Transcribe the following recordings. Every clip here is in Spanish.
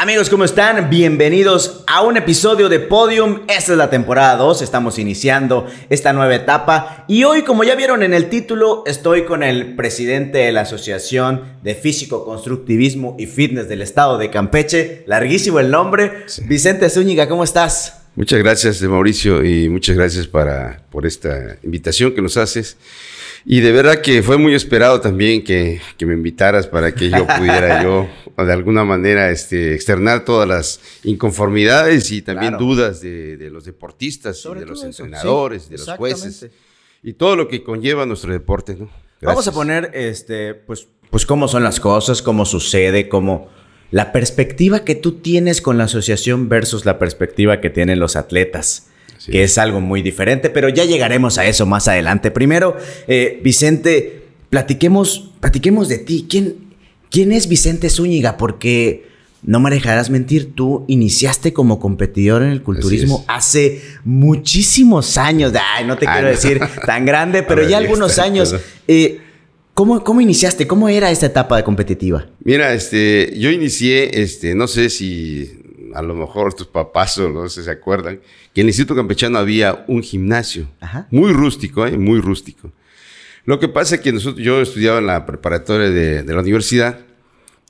Amigos, ¿cómo están? Bienvenidos a un episodio de Podium. Esta es la temporada 2, estamos iniciando esta nueva etapa y hoy, como ya vieron en el título, estoy con el presidente de la Asociación de Físico, Constructivismo y Fitness del Estado de Campeche, larguísimo el nombre, Vicente Zúñiga, ¿cómo estás? Muchas gracias, Mauricio, y muchas gracias para, por esta invitación que nos haces. Y de verdad que fue muy esperado también que, que me invitaras para que yo pudiera yo de alguna manera este, externar todas las inconformidades y también dudas de, de, los deportistas y de los entrenadores, de los jueces y todo lo que conlleva nuestro deporte. ¿no? Vamos a poner este, pues, pues cómo son las cosas, cómo sucede, cómo la perspectiva que tú tienes con la asociación versus la perspectiva que tienen los atletas que es algo muy diferente, pero ya llegaremos a eso más adelante. Primero, eh, Vicente, platiquemos, platiquemos de ti. ¿Quién, ¿Quién es Vicente Zúñiga? Porque no me dejarás mentir, tú iniciaste como competidor en el culturismo hace muchísimos años. Ay, no te quiero decir tan grande, pero ya algunos años. Eh, ¿cómo, ¿Cómo iniciaste? ¿Cómo era esta etapa de competitiva? Mira, este, yo inicié, este, no sé si a lo mejor tus papás o no sé si se acuerdan, que en el Instituto Campechano había un gimnasio, muy rústico, ¿eh? muy rústico. Lo que pasa es que nosotros, yo estudiaba en la preparatoria de, la universidad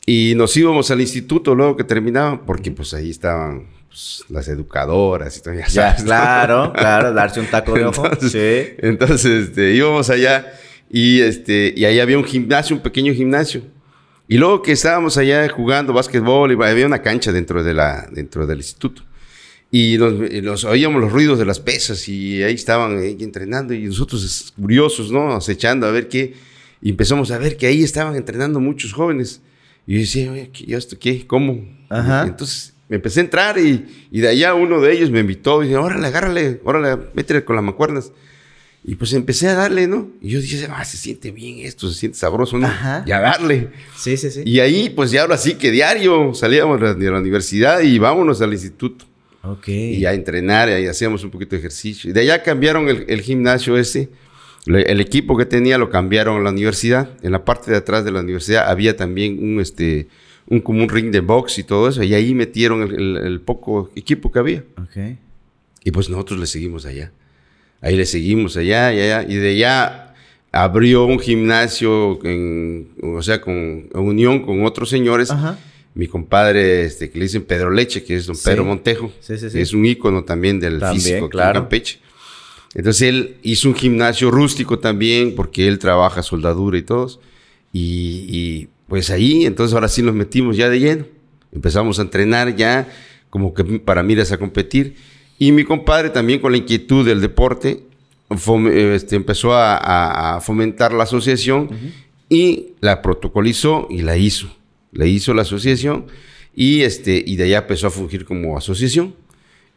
y nos íbamos al instituto luego que terminaba, porque pues ahí estaban pues, las educadoras y todo, ya, claro, claro, darse un taco de ojo. Entonces, sí. entonces este, íbamos allá y, este, y ahí había un gimnasio, un pequeño gimnasio. Y luego que estábamos allá jugando básquetbol, y había una cancha dentro, de la, dentro del instituto. Y nos, oíamos los ruidos de las pesas y ahí estaban entrenando y nosotros curiosos, ¿no? Acechando a ver qué. Y empezamos a ver que ahí estaban entrenando muchos jóvenes. Y yo decía, oye, ¿y esto qué? ¿Cómo? Ajá. entonces me empecé a entrar y, y, de allá uno de ellos me invitó y dijo, órale, agárrale, órale, métele con las macuernas. Y pues empecé a darle, ¿no? Y yo dije, ah, se siente bien esto, se siente sabroso, ¿no? Ajá. Y a darle. Sí, sí, sí. Y ahí, pues ya ahora sí que diario salíamos de la universidad y vámonos al instituto. Ok. Y a entrenar, y hacíamos un poquito de ejercicio. Y de allá cambiaron el, gimnasio ese. El equipo que tenía lo cambiaron a la universidad. En la parte de atrás de la universidad había también un, este, un, como un ring de box y todo eso. Y ahí metieron el, el poco equipo que había. Ok. Y pues nosotros le seguimos allá. Ahí le seguimos allá y allá. Y de allá abrió un gimnasio, en, o sea, con unión con otros señores. Mi compadre, este, que le dicen Pedro Leche, que es don Pedro Montejo, es un ícono también del físico claro. en Campeche. Entonces él hizo un gimnasio rústico también, porque él trabaja soldadura y todos. Y, y, pues ahí, entonces ahora sí nos metimos ya de lleno. Empezamos a entrenar ya, como que para miras a competir. Y mi compadre también con la inquietud del deporte este, empezó a, fomentar la asociación y la protocolizó y la hizo. La hizo la asociación y, este, y de allá empezó a fungir como asociación.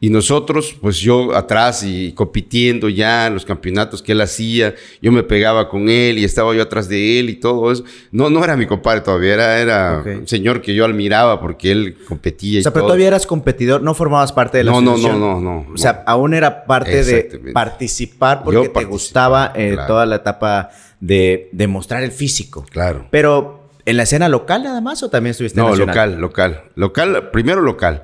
Y nosotros, pues yo atrás y compitiendo ya en los campeonatos que él hacía, yo me pegaba con él y estaba yo atrás de él y todo eso. No, no era mi compadre todavía, era, era un señor que yo admiraba porque él competía. O sea, pero todavía eras competidor, no formabas parte de la no, No, no, no, no. O sea, aún era parte de participar porque te gustaba eh, toda la etapa de, de mostrar el físico. Claro. Pero ¿En la escena local nada más o también estuviste en No, local, local. Local, primero local.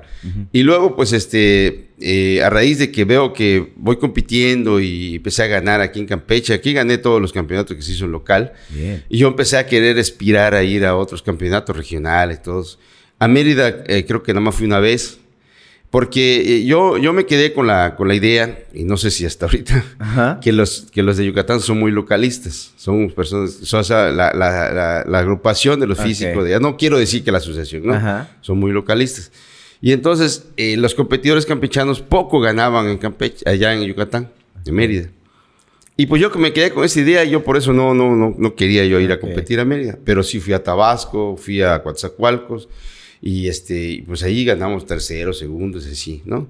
Y luego, pues, este, eh, a raíz de que veo que voy compitiendo y empecé a ganar aquí en Campeche, aquí gané todos los campeonatos que se hizo en local. Y yo empecé a querer aspirar a ir a otros campeonatos regionales, todos. A Mérida eh, creo que nada más fui una vez. Porque eh, yo, yo me quedé con la, con la idea, y no sé si hasta ahorita, que los, que los de Yucatán son muy localistas. Son personas, o sea, la, la, la, agrupación de los físicos, de, no quiero decir que la asociación, ¿no? Son muy localistas. Y entonces, eh, los competidores campechanos poco ganaban en Campeche, allá en Yucatán, en Mérida. Y pues yo que me quedé con esa idea, yo por eso no, no, no, no quería yo ir a competir a Mérida. Pero sí fui a Tabasco, fui a Coatzacoalcos y este, pues ahí ganamos terceros, segundos, así, ¿no?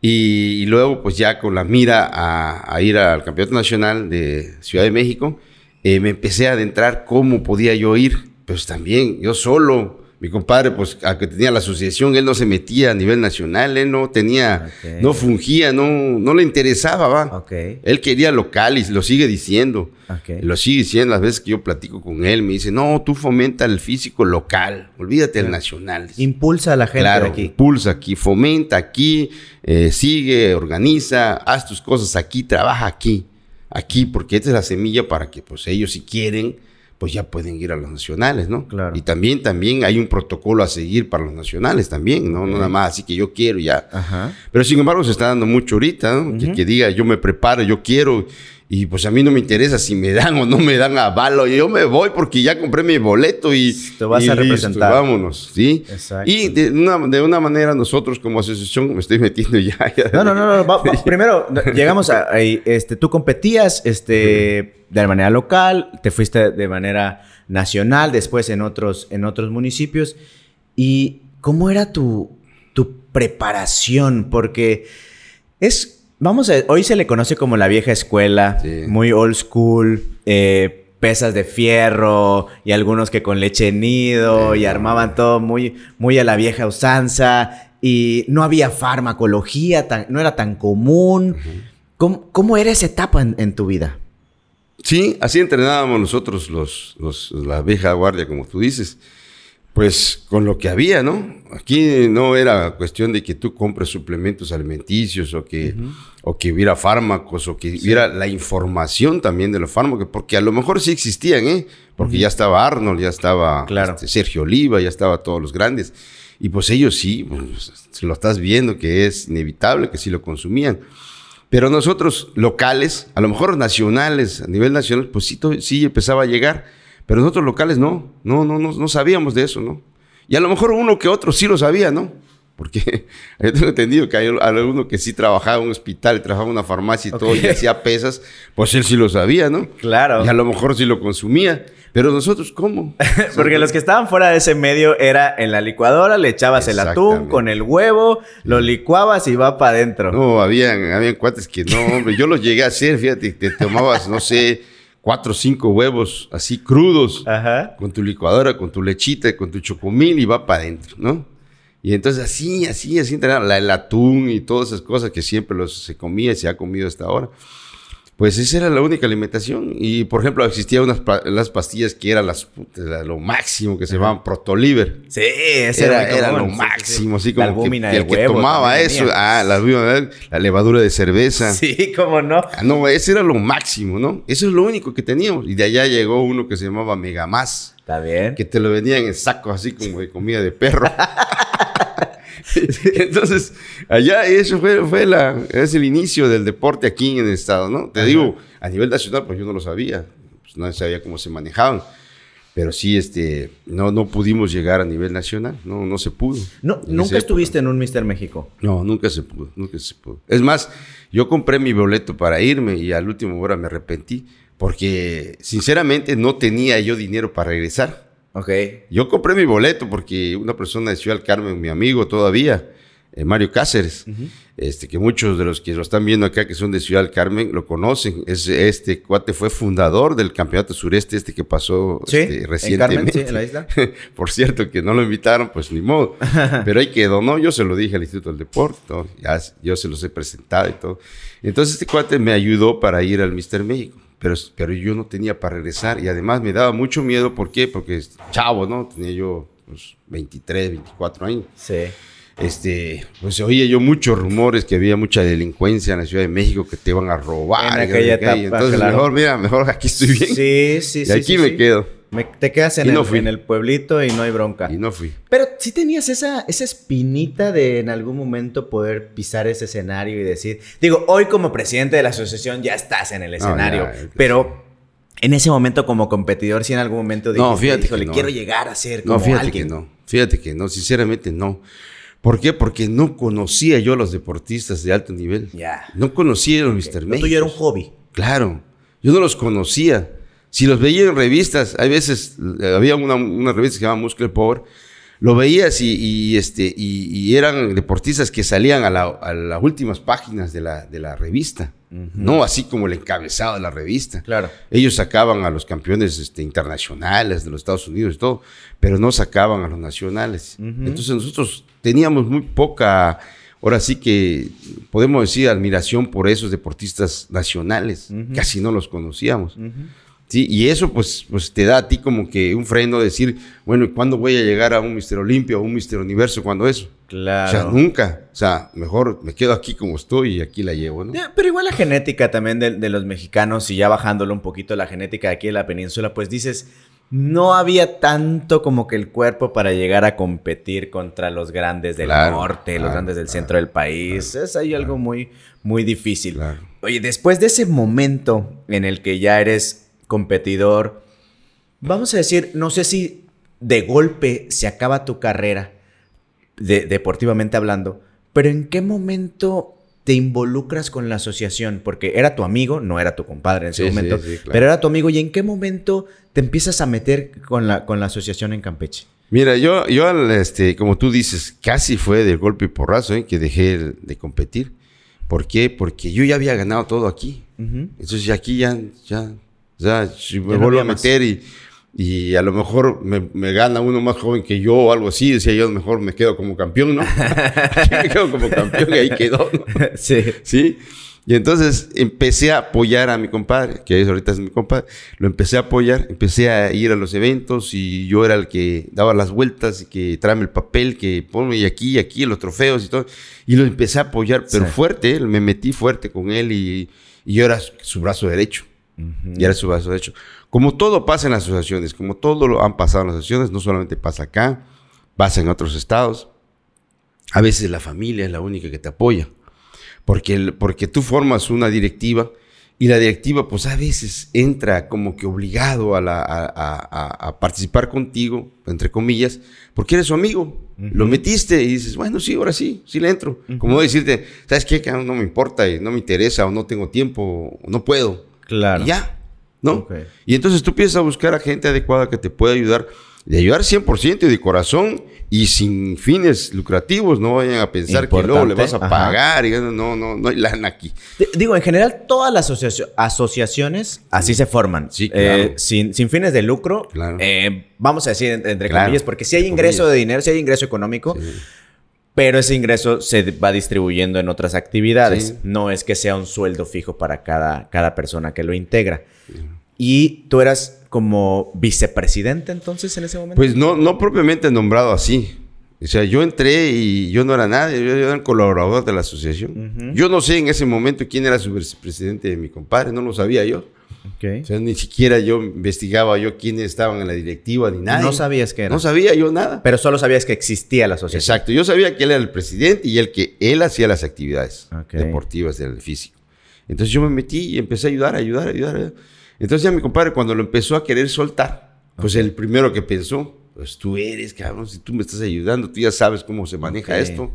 Y, luego, pues ya con la mira a, ir al Campeonato Nacional de Ciudad de México, eh, me empecé a adentrar cómo podía yo ir. Pues también, yo solo, Mi compadre, pues, a que tenía la asociación, él no se metía a nivel nacional, él no tenía, no fungía, no, no le interesaba, va. Él quería local y lo sigue diciendo. Lo sigue diciendo las veces que yo platico con él, me dice, no, tú fomenta el físico local, olvídate del nacional. Impulsa a la gente claro, aquí. Impulsa aquí, fomenta aquí, eh, sigue, organiza, haz tus cosas aquí, trabaja aquí, aquí, porque esta es la semilla para que pues ellos si quieren pues ya pueden ir a los nacionales, ¿no? Claro. Y también, también hay un protocolo a seguir para los nacionales también, ¿no? No nada más así que yo quiero ya. Ajá. Pero sin embargo se está dando mucho ahorita, ¿no? que, que, diga yo me preparo, yo quiero y pues a mí no me interesa si me dan o no me dan avalo. Yo me voy porque ya compré mi boleto y... Te vas a representar. vámonos, ¿sí? Exacto. Y de una, de una manera nosotros como asociación, me estoy metiendo ya. no, no, no, no. primero, llegamos a... Este, tú competías este, de manera local, te fuiste de manera nacional, después en otros, en otros municipios. ¿Y cómo era tu, tu preparación? Porque es Vamos a, hoy se le conoce como la vieja escuela, muy old school, eh, pesas de fierro y algunos que con leche nido y armaban todo muy, muy a la vieja usanza. Y no había farmacología, no era tan común. ¿Cómo, era esa etapa en, tu vida? Sí, así entrenábamos nosotros los, los, la vieja guardia, como tú dices pues con lo que había, ¿no? Aquí no era cuestión de que tú compres suplementos alimenticios o que, o que hubiera fármacos o que hubiera la información también de los fármacos, porque a lo mejor sí existían, ¿eh? Porque ya estaba Arnold, ya estaba este, Sergio Oliva, ya estaba todos los grandes. Y pues ellos sí, pues, lo estás viendo que es inevitable que sí lo consumían. Pero nosotros locales, a lo mejor nacionales, a nivel nacional, pues sí, sí empezaba a llegar pero nosotros locales no, no, no, no, no sabíamos de eso, ¿no? Y a lo mejor uno que otro sí lo sabía, ¿no? Porque yo tengo entendido que hay alguno que sí trabajaba en un hospital, trabajaba en una farmacia y todo, y hacía pesas, pues él sí lo sabía, ¿no? Claro. Y a lo mejor sí lo consumía. Pero nosotros, ¿cómo? Porque los que estaban fuera de ese medio era en la licuadora, le echabas el atún con el huevo, lo licuabas y va para adentro. No, habían, habían cuates que no, hombre. Yo los llegué a hacer, fíjate, te tomabas, no sé cuatro o cinco huevos así crudos con tu licuadora, con tu lechita, con tu chocomil y va para adentro, ¿no? Y entonces así, así, así, el atún y todas esas cosas que siempre los, se comía y se ha comido hasta ahora. Pues esa era la única alimentación. Y, por ejemplo, existían unas las pastillas que eran las, lo máximo, que se llamaban Protoliver. Sí, ese era, era, lo máximo. Así como que, el que tomaba eso, ah, la, la, levadura de cerveza. Sí, cómo no. Ah, no, ese era lo máximo, ¿no? Eso es lo único que teníamos. Y de allá llegó uno que se llamaba Megamás. Está bien. Que te lo vendían en saco, así como de comida de perro. Entonces, allá eso fue, fue la, es el inicio del deporte aquí en el estado, ¿no? Te digo, a nivel nacional, pues yo no lo sabía, pues no sabía cómo se manejaban. Pero sí, este, no, no pudimos llegar a nivel nacional, no, no se pudo. No, ¿Nunca estuviste en un Mister México? No, nunca se pudo, nunca se pudo. Es más, yo compré mi boleto para irme y al último hora me arrepentí porque sinceramente no tenía yo dinero para regresar. Ok. Yo compré mi boleto porque una persona de Ciudad Carmen, mi amigo todavía, eh, Mario Cáceres, este, que muchos de los que lo están viendo acá, que son de Ciudad Carmen, lo conocen. Es, este cuate fue fundador del campeonato sureste este que pasó este, recientemente. En, la isla. Por cierto, que no lo invitaron, pues ni modo. Pero ahí quedó, ¿no? Yo se lo dije al Instituto del Deporte, ya, yo se los he presentado y todo. Entonces este cuate me ayudó para ir al Mister México pero, pero yo no tenía para regresar y además me daba mucho miedo, ¿por qué? Porque chavo, ¿no? Tenía yo pues, 23, 24 años. Sí. Este, pues oía yo muchos rumores que había mucha delincuencia en la Ciudad de México que te iban a robar. En aquella etapa, Entonces, mejor, mira, mejor aquí estoy bien. Sí, sí, sí. Y aquí me quedo te quedas en el, en el, pueblito y no hay bronca. Y no fui. Pero sí tenías esa, esa espinita de en algún momento poder pisar ese escenario y decir, digo, hoy como presidente de la asociación ya estás en el escenario, pero en ese momento como competidor sí en algún momento dijiste, no, fíjate le quiero llegar a ser como no, fíjate alguien. Que no, fíjate que no, sinceramente no. ¿Por qué? Porque no conocía yo a los deportistas de alto nivel. Ya. No conocía a los Mr. México. Tuyo era un hobby. Claro. Yo no los conocía. Si los veía en revistas, hay veces, eh, había una, revista que se llama Muscle Power, lo veías y, este, y, eran deportistas que salían a, las últimas páginas de la, de la revista. no así como el encabezado de la revista. Claro. Ellos sacaban a los campeones este, internacionales de los Estados Unidos y todo, pero no sacaban a los nacionales. Entonces nosotros teníamos muy poca, ahora sí que podemos decir admiración por esos deportistas nacionales, casi no los conocíamos. Sí, y eso pues, pues te da a ti como que un freno de decir, bueno, ¿y cuándo voy a llegar a un Mister Olimpia o un Mister Universo? cuando eso? Claro. O sea, nunca. O sea, mejor me quedo aquí como estoy y aquí la llevo, ¿no? Pero igual la genética también de, los mexicanos y ya bajándolo un poquito la genética de aquí en la península, pues dices, no había tanto como que el cuerpo para llegar a competir contra los grandes del norte, los grandes del centro del país. es ahí algo muy, muy difícil. Oye, después de ese momento en el que ya eres competidor, vamos a decir, no sé si de golpe se acaba tu carrera, deportivamente hablando, pero ¿en qué momento te involucras con la asociación? Porque era tu amigo, no era tu compadre en ese momento, pero era tu amigo. ¿Y en qué momento te empiezas a meter con la, con la asociación en Campeche? Mira, yo, yo este, como tú dices, casi fue de golpe y porrazo ¿eh? que dejé de competir. ¿Por qué? Porque yo ya había ganado todo aquí. Entonces aquí ya, ya o sea, si me vuelvo a meter y, y, a lo mejor me, gana uno más joven que yo o algo así, decía yo, mejor me quedo como campeón, ¿no? me quedo como campeón y ahí quedó, ¿no? Sí. Sí. Y entonces empecé a apoyar a mi compadre, que ahorita es mi compadre, lo empecé a apoyar, empecé a ir a los eventos y yo era el que daba las vueltas y que tráeme el papel, que ponme y aquí y aquí los trofeos y todo. Y lo empecé a apoyar, pero fuerte, me metí fuerte con él y, y yo era su brazo derecho. Y era su brazo de hecho. Como todo pasa en las asociaciones, como todo lo han pasado en las asociaciones, no solamente pasa acá, pasa en otros estados. A veces la familia es la única que te apoya. Porque, porque tú formas una directiva y la directiva, pues a veces entra como que obligado a, la, a, participar contigo, entre comillas, porque eres su amigo. Lo metiste y dices, bueno, sí, ahora sí, sí le entro. Como decirte, ¿sabes qué? Que no me importa y no me interesa o no tengo tiempo o no puedo. Claro. ya, ¿no? Y entonces tú empiezas a buscar a gente adecuada que te pueda ayudar, de ayudar 100% y de corazón y sin fines lucrativos, no vayan a pensar que luego le vas a pagar, y no, no, no hay lana aquí. Digo, en general todas las asociaciones así se forman, sí, eh, sin, sin, fines de lucro, claro. Eh, vamos a decir entre comillas, porque si hay ingreso de dinero, si hay ingreso económico, pero ese ingreso se va distribuyendo en otras actividades. No es que sea un sueldo fijo para cada, cada persona que lo integra. Y tú eras como vicepresidente entonces en ese momento. Pues no, no propiamente nombrado así. O sea, yo entré y yo no era nadie, yo era un colaborador de la asociación. Yo no sé en ese momento quién era su vicepresidente de mi compadre, no lo sabía yo. O sea, ni siquiera yo investigaba yo quiénes estaban en la directiva ni nada. No sabías que era. No sabía yo nada. Pero solo sabías que existía la asociación. Exacto. Yo sabía que él era el presidente y el que él hacía las actividades deportivas del físico. Entonces yo me metí y empecé a ayudar, a ayudar, a ayudar. Entonces ya mi compadre cuando lo empezó a querer soltar, pues el primero que pensó, pues tú eres, cabrón, si tú me estás ayudando, tú ya sabes cómo se maneja esto.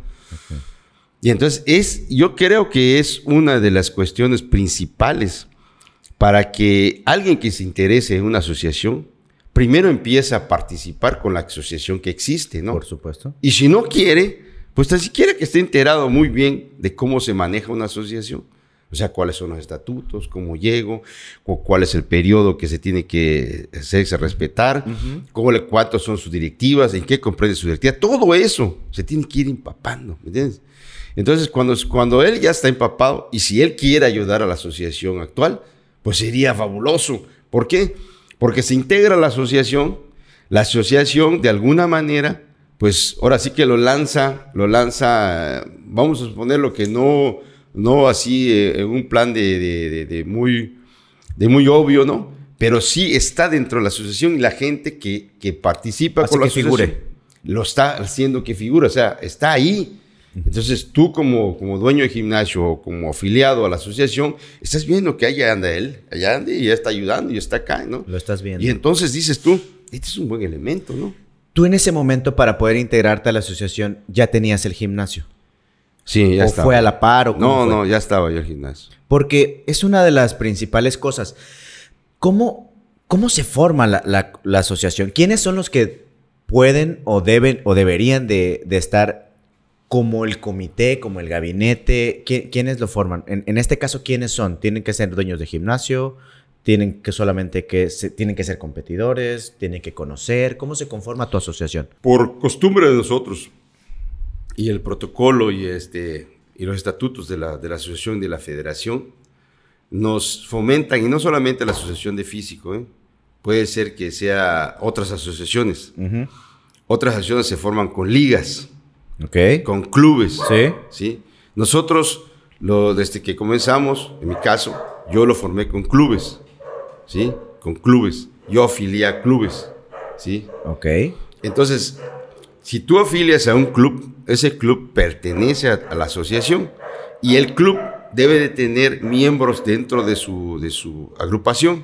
Y entonces es, yo creo que es una de las cuestiones principales para que alguien que se interese en una asociación, primero empiece a participar con la asociación que existe, ¿no? Por supuesto. Y si no quiere, pues tan siquiera que esté enterado muy bien de cómo se maneja una asociación. O sea, cuáles son los estatutos, cómo llego, cuál es el periodo que se tiene que hacerse respetar, cuántas son sus directivas, en qué comprende su directiva. Todo eso se tiene que ir empapando, ¿me entiendes? Entonces, cuando, cuando él ya está empapado y si él quiere ayudar a la asociación actual, pues sería fabuloso. ¿Por qué? Porque se integra la asociación, la asociación de alguna manera, pues ahora sí que lo lanza, lo lanza, vamos a suponer lo que no, no así eh, en un plan de, muy, de muy obvio, ¿no? Pero sí está dentro de la asociación y la gente que, que participa con la asociación figure. lo está haciendo que figure, o sea, está ahí entonces tú como, como dueño de gimnasio o como afiliado a la asociación, estás viendo que allá anda él, allá anda y ya está ayudando y está acá, ¿no? Lo estás viendo. Y entonces dices tú, este es un buen elemento, ¿no? Tú en ese momento para poder integrarte a la asociación ya tenías el gimnasio. Sí, ya ¿O fue a la par o No, no, ya estaba yo el gimnasio. Porque es una de las principales cosas. ¿Cómo, cómo se forma la, asociación? ¿Quiénes son los que pueden o deben o deberían de, de estar como el comité, como el gabinete, ¿quiénes lo forman? En, este caso, ¿quiénes son? ¿Tienen que ser dueños de gimnasio? ¿Tienen que solamente que tienen que ser competidores? ¿Tienen que conocer? ¿Cómo se conforma tu asociación? Por costumbre de nosotros y el protocolo y, este, y los estatutos de la, de la asociación y de la federación nos fomentan, y no solamente la asociación de físico, ¿eh? puede ser que sea otras asociaciones. Otras asociaciones se forman con ligas con clubes. Sí. ¿sí? Nosotros, lo, desde que comenzamos, en mi caso, yo lo formé con clubes. ¿Sí? Con clubes. Yo afilié a clubes. ¿Sí? Ok. Entonces, si tú afilias a un club, ese club pertenece a, la asociación y el club debe de tener miembros dentro de su, de su agrupación,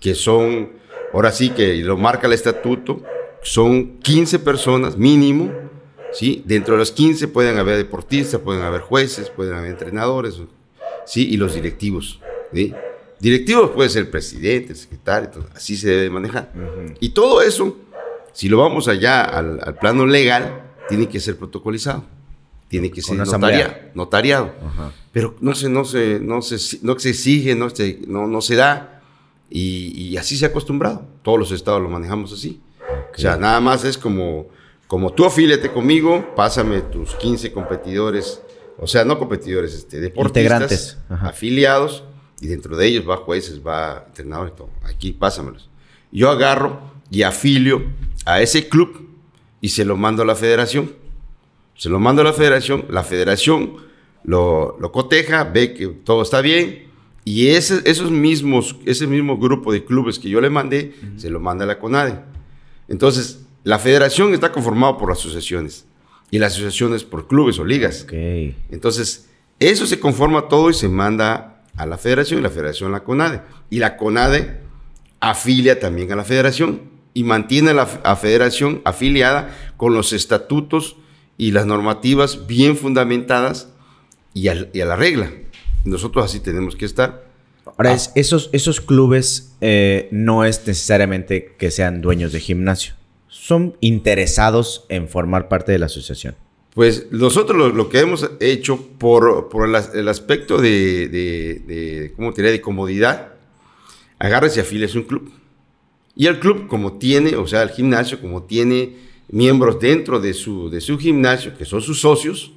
que son, ahora sí que lo marca el estatuto, son 15 personas mínimo ¿sí? Dentro de los 15 pueden haber deportistas, pueden haber jueces, pueden haber entrenadores, ¿sí? Y los directivos, ¿sí? Directivos puede ser presidente, secretario, así se debe manejar. Y todo eso, si lo vamos allá al, plano legal, tiene que ser protocolizado. Tiene que ser notariado. Pero no se, no, se, no, se, no se exige, no se, no, no se da. Y, así se ha acostumbrado. Todos los estados lo manejamos así. O sea, nada más es como como tú afíliate conmigo, pásame tus 15 competidores, o sea, no competidores, este, deportistas, afiliados, y dentro de ellos va jueces, va entrenadores todo. Aquí pásamelos. Yo agarro y afilio a ese club y se lo mando a la federación. Se lo mando a la federación, la federación lo, coteja, ve que todo está bien, y ese, esos mismos, ese mismo grupo de clubes que yo le mandé, se lo manda a la CONADE. Entonces, la federación está conformada por asociaciones y las asociaciones por clubes o ligas. Entonces, eso se conforma todo y se manda a la federación y la federación a la CONADE. Y la CONADE afilia también a la federación y mantiene a la federación afiliada con los estatutos y las normativas bien fundamentadas y a, la regla. Nosotros así tenemos que estar. Ahora, esos, esos clubes eh, no es necesariamente que sean dueños de gimnasio son interesados en formar parte de la asociación? Pues nosotros lo, que hemos hecho por, por el, aspecto de, de, ¿cómo te de comodidad, agarres y afiles un club. Y el club, como tiene, o sea, el gimnasio, como tiene miembros dentro de su, de su gimnasio, que son sus socios,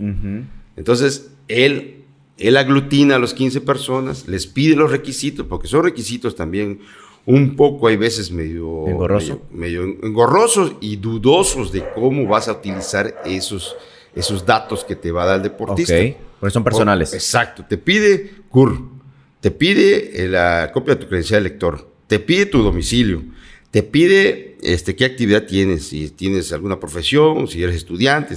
entonces él, él aglutina a los 15 personas, les pide los requisitos, porque son requisitos también un poco, hay veces medio, engorroso. medio, engorrosos y dudosos de cómo vas a utilizar esos, esos datos que te va a dar el deportista. Ok, porque son personales. exacto, te pide CUR, te pide la copia de tu credencial de lector, te pide tu domicilio, te pide este, qué actividad tienes, si tienes alguna profesión, si eres estudiante,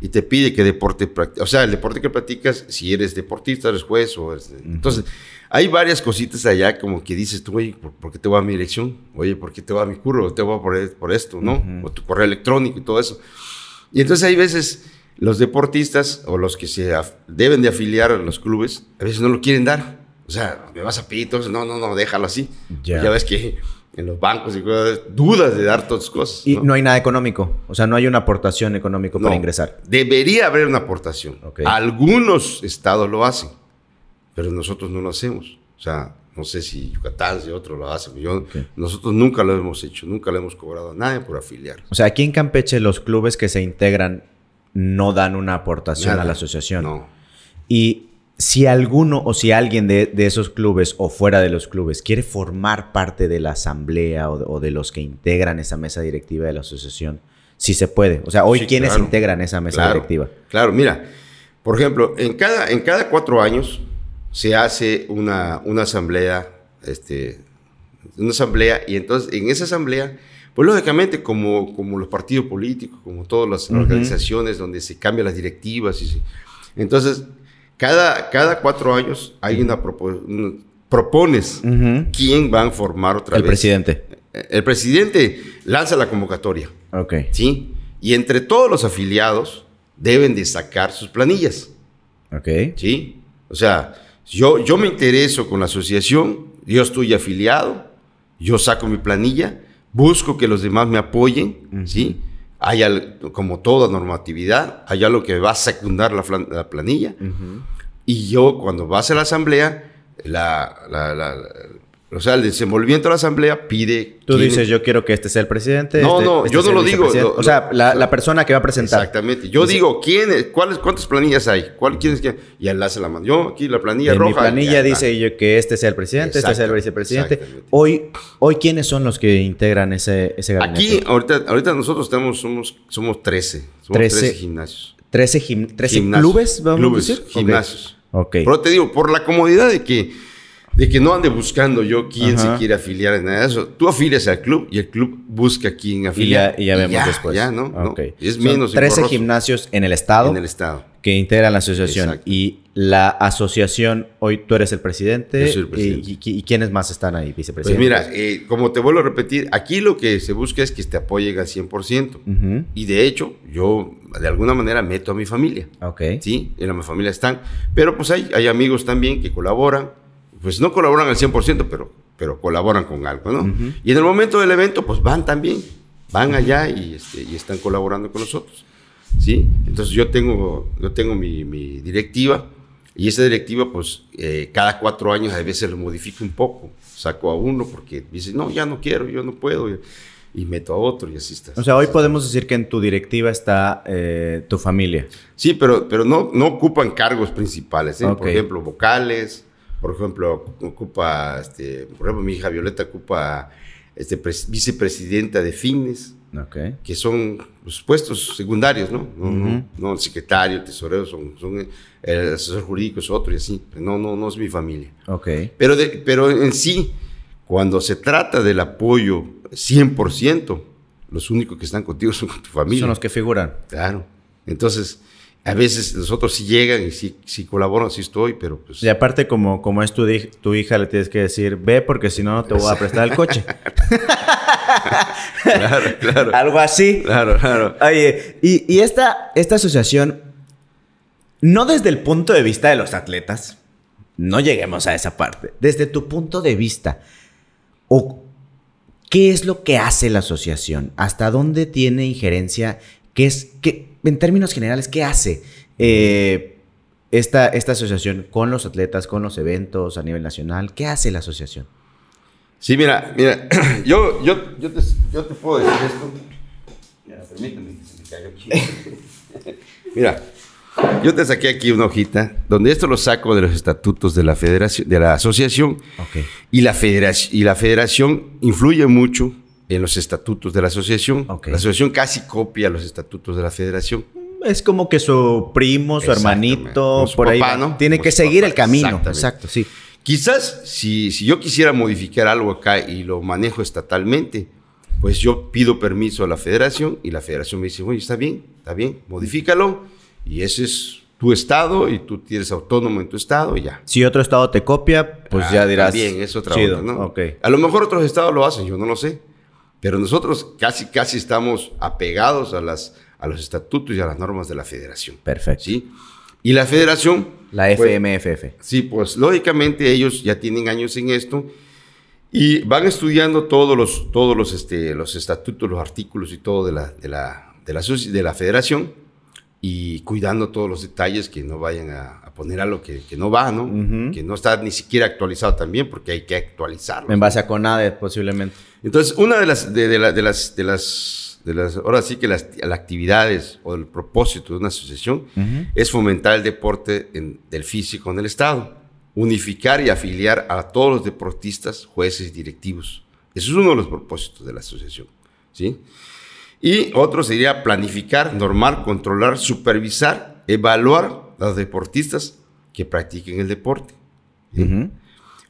y te pide qué deporte o sea, el deporte que practicas, si eres deportista, eres juez, o entonces hay varias cositas allá como que dices tú, oye, ¿por, qué te va a mi dirección? Oye, ¿por qué te va a mi curro? Te voy a por, por esto, ¿no? O tu correo electrónico y todo eso. Y entonces hay veces los deportistas o los que se deben de afiliar a los clubes, a veces no lo quieren dar. O sea, me vas a pedir, no, no, no, déjalo así. Ya ves que en los bancos y cosas, dudas de dar todas cosas. Y no, hay nada económico, o sea, no hay una aportación económica para ingresar. Debería haber una aportación. Algunos estados lo hacen pero nosotros no lo hacemos. O sea, no sé si Yucatán, si otro lo hace. Yo, Nosotros nunca lo hemos hecho, nunca le hemos cobrado a nadie por afiliar. O sea, aquí en Campeche los clubes que se integran no dan una aportación a la asociación. No. Y si alguno o si alguien de, esos clubes o fuera de los clubes quiere formar parte de la asamblea o de, los que integran esa mesa directiva de la asociación, sí se puede. O sea, hoy, ¿quiénes integran esa mesa directiva? Claro, mira, por ejemplo, en cada, en cada cuatro años se hace una, una asamblea, este, una asamblea, y entonces en esa asamblea, pues lógicamente como, como los partidos políticos, como todas las organizaciones donde se cambian las directivas, y entonces cada, cada cuatro años hay una, propones quién van a formar otra vez. El presidente. El presidente lanza la convocatoria. Ok. ¿Sí? Y entre todos los afiliados deben de sacar sus planillas. Ok. ¿Sí? O sea, yo, yo me intereso con la asociación, yo estoy afiliado, yo saco mi planilla, busco que los demás me apoyen, ¿sí? hay como toda normatividad, hay algo que va a secundar la, planilla. Y yo, cuando va a la asamblea, la, o sea, el desenvolvimiento de la asamblea pide. Tú dices, yo quiero que este sea el presidente. No, este, no, este yo no lo digo. o sea, la, persona que va a presentar. Exactamente. Yo digo, ¿quién, cuáles, ¿cuántas planillas hay? ¿Cuál, quién es quién? Y él hace la mano. Yo, aquí la planilla en roja. Mi planilla dice yo que este sea el presidente, este sea el vicepresidente. Hoy, hoy, ¿quiénes son los que integran ese, ese gabinete? Aquí, ahorita, ahorita nosotros estamos, somos, somos 13. Somos 13, gimnasios. 13, 13 clubes, vamos a decir. Gimnasios. Ok. Pero te digo, por la comodidad de que de que no ande buscando yo quién se quiere afiliar en nada de eso. Tú afilias al club y el club busca quién afiliar. Y ya, vemos después. Ya, ¿no? Okay. Es menos 13 gimnasios en el estado. En el estado. Que integran la asociación. Y la asociación, hoy tú eres el presidente. Yo soy el presidente. Y, quiénes más están ahí, vicepresidente? Pues mira, eh, como te vuelvo a repetir, aquí lo que se busca es que te apoyen al 100%. Y de hecho, yo de alguna manera meto a mi familia. Ok. Sí, en mi familia están. Pero pues hay, hay amigos también que colaboran pues no colaboran al 100%, pero, pero colaboran con algo, ¿no? Y en el momento del evento, pues van también, van allá y, este, y están colaborando con nosotros, ¿sí? Entonces yo tengo, yo tengo mi, mi directiva y esa directiva, pues eh, cada cuatro años a veces lo modifico un poco, saco a uno porque dice, no, ya no quiero, yo no puedo. Y, meto a otro y así está. O sea, hoy podemos decir que en tu directiva está eh, tu familia. Sí, pero, pero no, no ocupan cargos principales. ¿eh? Por ejemplo, vocales, por ejemplo, ocupa, este, por ejemplo, mi hija Violeta ocupa este, vicepresidenta de fines, que son los puestos secundarios, ¿no? No, el secretario, el tesorero, son, son el asesor jurídico es otro y así. No, no, no es mi familia. Okay. Pero, pero en sí, cuando se trata del apoyo 100%, los únicos que están contigo son tu familia. Son los que figuran. Claro. Entonces, a veces los otros sí llegan y sí, colaboran, sí estoy, pero pues... Y aparte, como, como es tu, tu hija, le tienes que decir, ve porque si no, no te voy a prestar el coche. claro, claro. Algo así. Claro, claro. Oye, y, esta, esta asociación, no desde el punto de vista de los atletas, no lleguemos a esa parte, desde tu punto de vista, o ¿qué es lo que hace la asociación? ¿Hasta dónde tiene injerencia? ¿Qué es, qué, en términos generales, ¿qué hace eh, esta, esta asociación con los atletas, con los eventos a nivel nacional? ¿Qué hace la asociación? Sí, mira, mira, yo, yo, yo, te, yo te puedo decir esto. Mira, permíteme Mira, yo te saqué aquí una hojita donde esto lo saco de los estatutos de la federación, de la asociación. Y la federación, y la federación influye mucho en los estatutos de la asociación. La asociación casi copia los estatutos de la federación. Es como que su primo, su hermanito, por ahí ¿no? tiene que seguir el camino. Exacto, sí. Quizás si, si yo quisiera modificar algo acá y lo manejo estatalmente, pues yo pido permiso a la federación y la federación me dice, oye, está bien, está bien, modifícalo y ese es tu estado y tú tienes autónomo en tu estado y ya. Si otro estado te copia, pues ah, ya dirás. Bien, es otra cosa, ¿no? A lo mejor otros estados lo hacen, yo no lo sé. Pero nosotros casi, casi estamos apegados a, las, a los estatutos y a las normas de la federación. Perfecto. ¿sí? Y la federación... La FMFF. Pues, sí, pues lógicamente ellos ya tienen años en esto y van estudiando todos los, todos los, este, los estatutos, los artículos y todo de la, de la, de la, de la federación y cuidando todos los detalles que no vayan a, poner algo que, que no va, ¿no? Que no está ni siquiera actualizado también porque hay que actualizarlo. En base a CONADE posiblemente. Entonces, una de las, de, las, de las, de las, ahora sí que las, actividades o el propósito de una asociación es fomentar el deporte del físico en el Estado, unificar y afiliar a todos los deportistas, jueces y directivos. Eso es uno de los propósitos de la asociación, ¿sí? Y otro sería planificar, normar, controlar, supervisar, evaluar los deportistas que practiquen el deporte.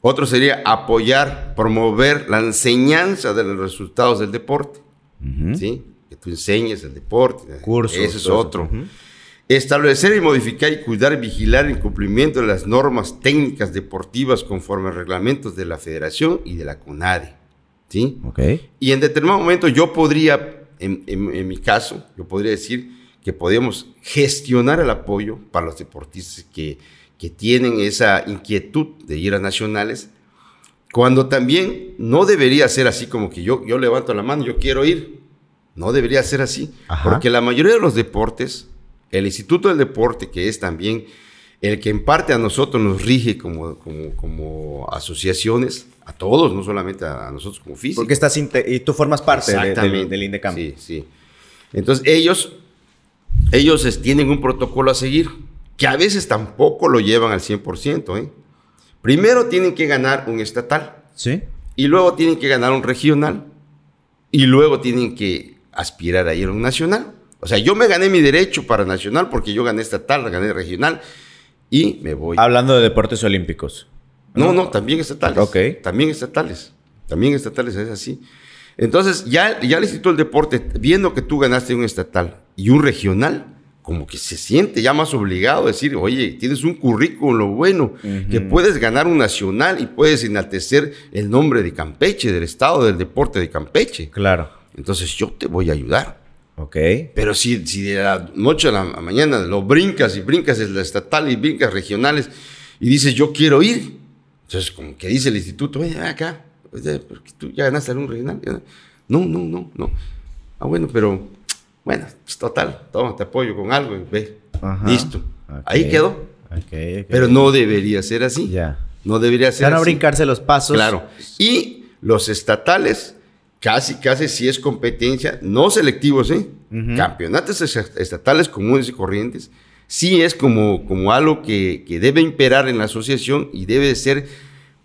Otro sería apoyar, promover la enseñanza de los resultados del deporte. ¿sí? Que tú enseñes el deporte. Cursos. Ese es otro. Establecer y modificar y cuidar y vigilar el cumplimiento de las normas técnicas deportivas conforme a reglamentos de la Federación y de la CONADE. ¿sí? Okay. Y en determinado momento yo podría, en, en mi caso, yo podría decir que podemos gestionar el apoyo para los deportistas que que tienen esa inquietud de ir a nacionales, cuando también no debería ser así como que yo, yo levanto la mano, yo quiero ir. no debería ser así. Porque la mayoría de los deportes, el Instituto del Deporte, que es también el que en parte a nosotros nos rige como, como, como asociaciones, a todos, no solamente a, nosotros como físicos. Porque estás y tú formas parte del INDECAM. Sí, sí. Entonces ellos, ellos tienen un protocolo a seguir, que a veces tampoco lo llevan al 100%. ¿eh? Primero tienen que ganar un estatal. Sí. Y luego tienen que ganar un regional. Y luego tienen que aspirar a ir a un nacional. O sea, yo me gané mi derecho para nacional porque yo gané estatal, gané regional y me voy. Hablando de deportes olímpicos. No, no, también estatales. Ok. También estatales. También estatales es así. Entonces, ya, ya el Instituto del Deporte, viendo que tú ganaste un estatal y un regional, como que se siente ya más obligado a decir, oye, tienes un currículum lo bueno, que puedes ganar un nacional y puedes enaltecer el nombre de Campeche, del estado del deporte de Campeche. Claro. Entonces yo te voy a ayudar. Ok. Pero si, si de la noche a la mañana lo brincas y brincas en la estatal y brincas regionales y dices, yo quiero ir, entonces como que dice el instituto, oye, acá, porque tú ya ganaste algún regional. No, no, no, no. Ah, bueno, pero bueno, es pues, total, toma, te apoyo con algo y ve. Listo. Ahí quedó. Pero no debería ser así. Ya. No debería ser Van a brincarse los pasos. Claro. Y los estatales, casi, casi si es competencia, no selectivos, ¿eh? Campeonatos estatales comunes y corrientes, sí es como, como algo que, que debe imperar en la asociación y debe ser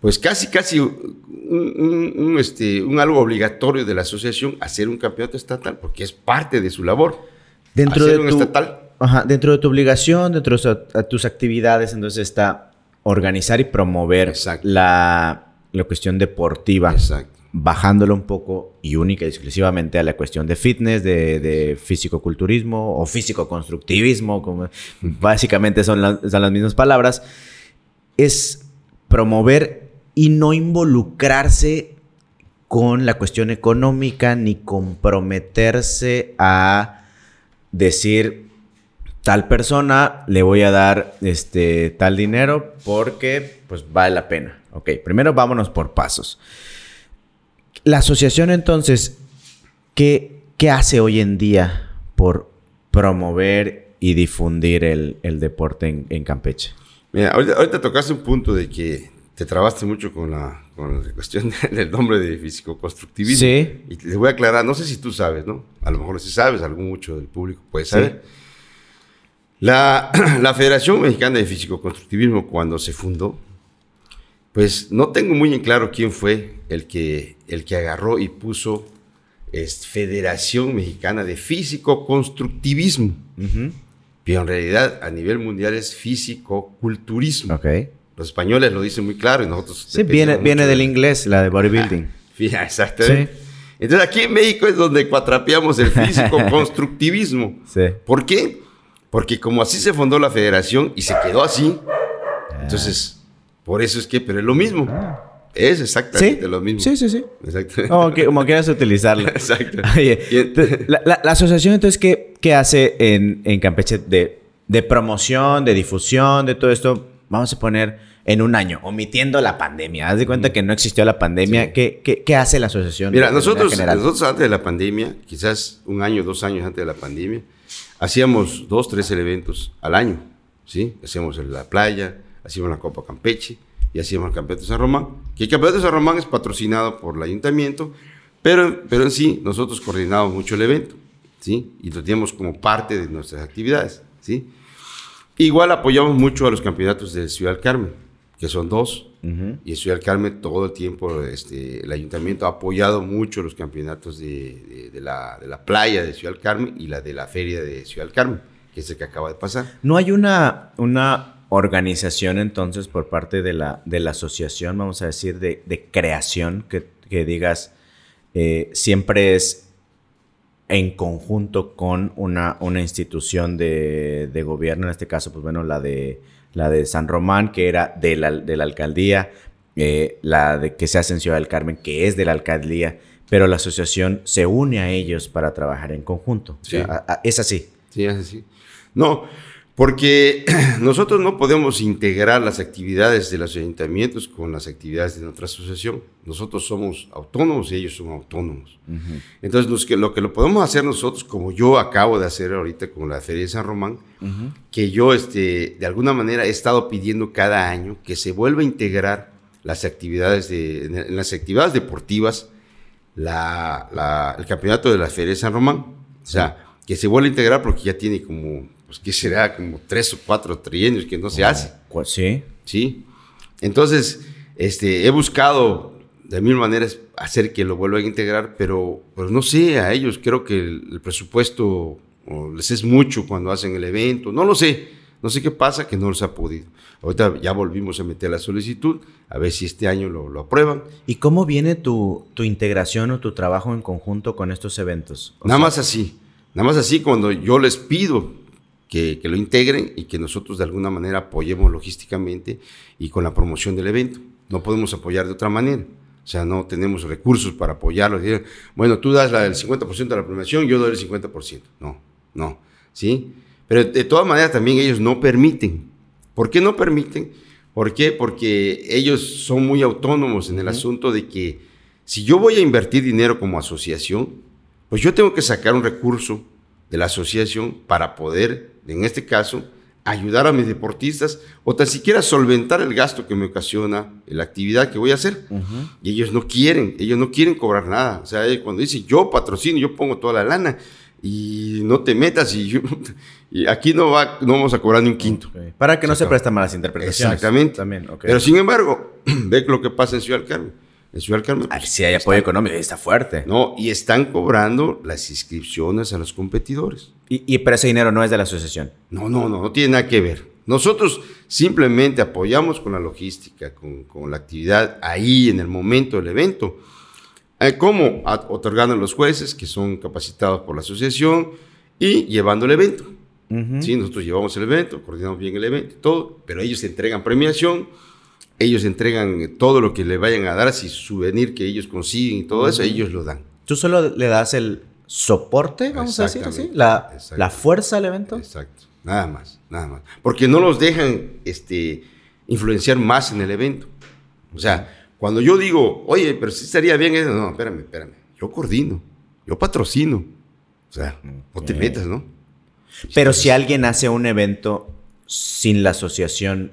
pues casi, casi un, este, un algo obligatorio de la asociación hacer un campeonato estatal, porque es parte de su labor. Dentro de tu, estatal. Ajá, dentro de tu obligación, dentro de tus actividades, entonces está organizar y promover la, la, cuestión deportiva. Exacto. Bajándolo un poco y única y exclusivamente a la cuestión de fitness, de, de físico-culturismo o físico-constructivismo, como básicamente son, son las mismas palabras, es promover y no involucrarse con la cuestión económica ni comprometerse a decir tal persona le voy a dar este tal dinero porque pues vale la pena. Ok, primero vámonos por pasos. La asociación entonces, ¿qué, qué hace hoy en día por promover y difundir el, deporte en, Campeche? Mira, ahorita, ahorita tocaste un punto de que te trabaste mucho con la, con la cuestión del nombre de físico-constructivismo. Sí. Y les voy a aclarar, no sé si tú sabes, ¿no? A lo mejor si sabes, algún mucho del público puede saber. La, la, Federación Mexicana de Físico-Constructivismo, cuando se fundó, pues no tengo muy en claro quién fue el que, el que agarró y puso es Federación Mexicana de Físico-Constructivismo. Pero en realidad a nivel mundial es físico-culturismo. Ok. Los españoles lo dicen muy claro y nosotros... Sí, viene, viene del inglés, la de bodybuilding. Ah, exactamente. Entonces aquí en México es donde cuatrapeamos el físico constructivismo. Sí. ¿Por qué? Porque como así se fundó la federación y se quedó así, ah. entonces, por eso es que, pero es lo mismo. Ah. Es exactamente lo mismo. Sí, sí, sí. Exactamente. Como, quieras utilizarlo. Exacto. la, asociación entonces, ¿qué, qué hace en, en Campeche de, de promoción, de difusión, de todo esto? Vamos a poner en un año, omitiendo la pandemia. Haz de cuenta que no existió la pandemia. ¿Qué, qué, hace la asociación? Mira, nosotros, nosotros antes de la pandemia, quizás un año, dos años antes de la pandemia, hacíamos dos, tres eventos al año. ¿sí? Hacíamos en la playa, hacíamos la Copa Campeche y hacíamos el Campeonato de San Román. Que el Campeonato de San Román es patrocinado por el ayuntamiento, pero, pero en sí nosotros coordinamos mucho el evento. ¿sí? Y lo teníamos como parte de nuestras actividades. ¿sí? Igual apoyamos mucho a los campeonatos de Ciudad del Carmen, que son dos. Y en Ciudad del Carmen todo el tiempo este, el ayuntamiento ha apoyado mucho los campeonatos de, la, de, la, playa de Ciudad del Carmen y la de la feria de Ciudad del Carmen, que es el que acaba de pasar. ¿No hay una, una organización entonces por parte de la, de la asociación, vamos a decir, de, de creación que, que digas, eh, siempre es en conjunto con una, una institución de, de, gobierno, en este caso, pues bueno, la de, la de San Román, que era de la, de la alcaldía, eh, la de que se hace en Ciudad del Carmen, que es de la alcaldía, pero la asociación se une a ellos para trabajar en conjunto. es así. Sí, es así. No, Porque nosotros no podemos integrar las actividades de los ayuntamientos con las actividades de nuestra asociación. Nosotros somos autónomos y ellos son autónomos. Entonces, lo que lo podemos hacer nosotros, como yo acabo de hacer ahorita con la Feria de San Román, que yo este, de alguna manera he estado pidiendo cada año que se vuelva a integrar las actividades de, en las actividades deportivas, la, el campeonato de la Feria de San Román. O sea, que se vuelva a integrar porque ya tiene como pues que será como tres o cuatro trienios que no se hace. Pues sí. Sí. Entonces, este, he buscado de mil maneras hacer que lo vuelvan a integrar, pero, pero no sé, a ellos creo que el, presupuesto les es mucho cuando hacen el evento, no lo sé, no sé qué pasa que no les ha podido. Ahorita ya volvimos a meter la solicitud, a ver si este año lo, lo aprueban. ¿Y cómo viene tu, tu, integración o tu trabajo en conjunto con estos eventos? nada más así, nada más así cuando yo les pido que, lo integren y que nosotros de alguna manera apoyemos logísticamente y con la promoción del evento. No podemos apoyar de otra manera. O sea, no tenemos recursos para apoyarlo. Bueno, tú das el 50% de la promoción, yo doy el 50%. No, no, ¿sí? Pero de todas maneras también ellos no permiten. ¿Por qué no permiten? ¿Por qué? Porque ellos son muy autónomos en el asunto de que si yo voy a invertir dinero como asociación, pues yo tengo que sacar un recurso de la asociación para poder en este caso, ayudar a mis deportistas o tan siquiera solventar el gasto que me ocasiona la actividad que voy a hacer. Y ellos no quieren, ellos no quieren cobrar nada. O sea, cuando dicen yo patrocino, yo pongo toda la lana y no te metas y, y aquí no, va, no vamos a cobrar ni un quinto. Para que no se prestan malas interpretaciones. Exactamente. También, Pero sin embargo, ve lo que pasa en Ciudad Carmen en Ciudad Carmen. Pues, sí, hay apoyo económico, está fuerte. No, y están cobrando las inscripciones a los competidores. Y, y, pero ese dinero no es de la asociación. No, no, no, no tiene nada que ver. Nosotros simplemente apoyamos con la logística, con, con la actividad ahí en el momento del evento. Eh, ¿Cómo? otorgando a los jueces que son capacitados por la asociación y llevando el evento. Sí, nosotros llevamos el evento, coordinamos bien el evento, todo, pero ellos entregan premiación ellos entregan todo lo que le vayan a dar, si souvenir que ellos consiguen y todo eso, ellos lo dan. ¿Tú solo le das el soporte, vamos a decir así? La, la, fuerza al evento. Exacto, nada más, nada más. Porque no los dejan este, influenciar más en el evento. O sea, cuando yo digo, oye, pero sí estaría bien eso, no, espérame, espérame, yo coordino, yo patrocino. O sea, no te metas, ¿no? Pero si alguien hace un evento sin la asociación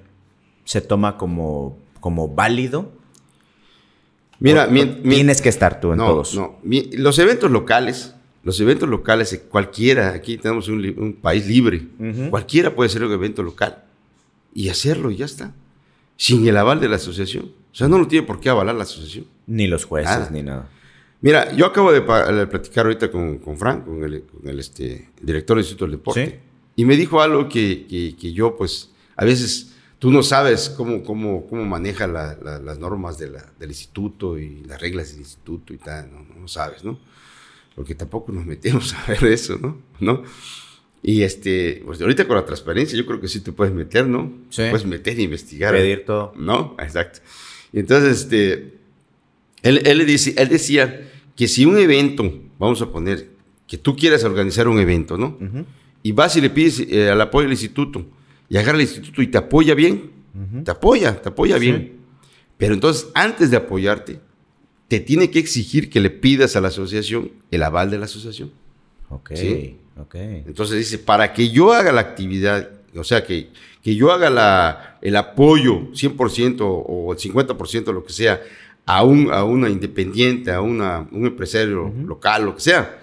se toma como, como válido? Mira, tienes que estar tú en todos. No, los eventos locales, los eventos locales, cualquiera, aquí tenemos un, país libre, cualquiera puede hacer un evento local y hacerlo y ya está, sin el aval de la asociación. O sea, no lo tiene por qué avalar la asociación. Ni los jueces, ni nada. Mira, yo acabo de, platicar ahorita con, con Frank, con el, este, director del Instituto del Deporte, y me dijo algo que, que, que yo, pues, a veces tú no sabes cómo, cómo, cómo maneja las normas del instituto y las reglas del instituto y tal, no, sabes, ¿no? Porque tampoco nos metemos a ver eso, ¿no? ¿No? Y este, pues ahorita con la transparencia yo creo que sí te puedes meter, ¿no? Sí. Puedes meter e investigar. Pedir todo. ¿No? Exacto. Y entonces, este, él, él, dice, él decía que si un evento, vamos a poner, que tú quieras organizar un evento, ¿no? Y vas y le pides eh, al apoyo del instituto, y agarra el instituto y te apoya bien, te apoya, te apoya bien. Pero entonces, antes de apoyarte, te tiene que exigir que le pidas a la asociación el aval de la asociación. Ok, ok. Entonces dice, para que yo haga la actividad, o sea, que, que yo haga la, el apoyo 100% o el 50%, lo que sea, a, un, a una independiente, a una, un empresario local, lo que sea,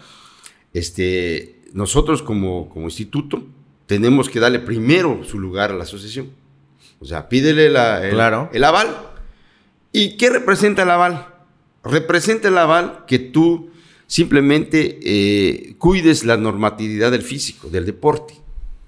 este, nosotros como, como instituto tenemos que darle primero su lugar a la asociación. O sea, pídele el, el, aval. ¿Y qué representa el aval? Representa el aval que tú simplemente eh, cuides la normatividad del físico, del deporte,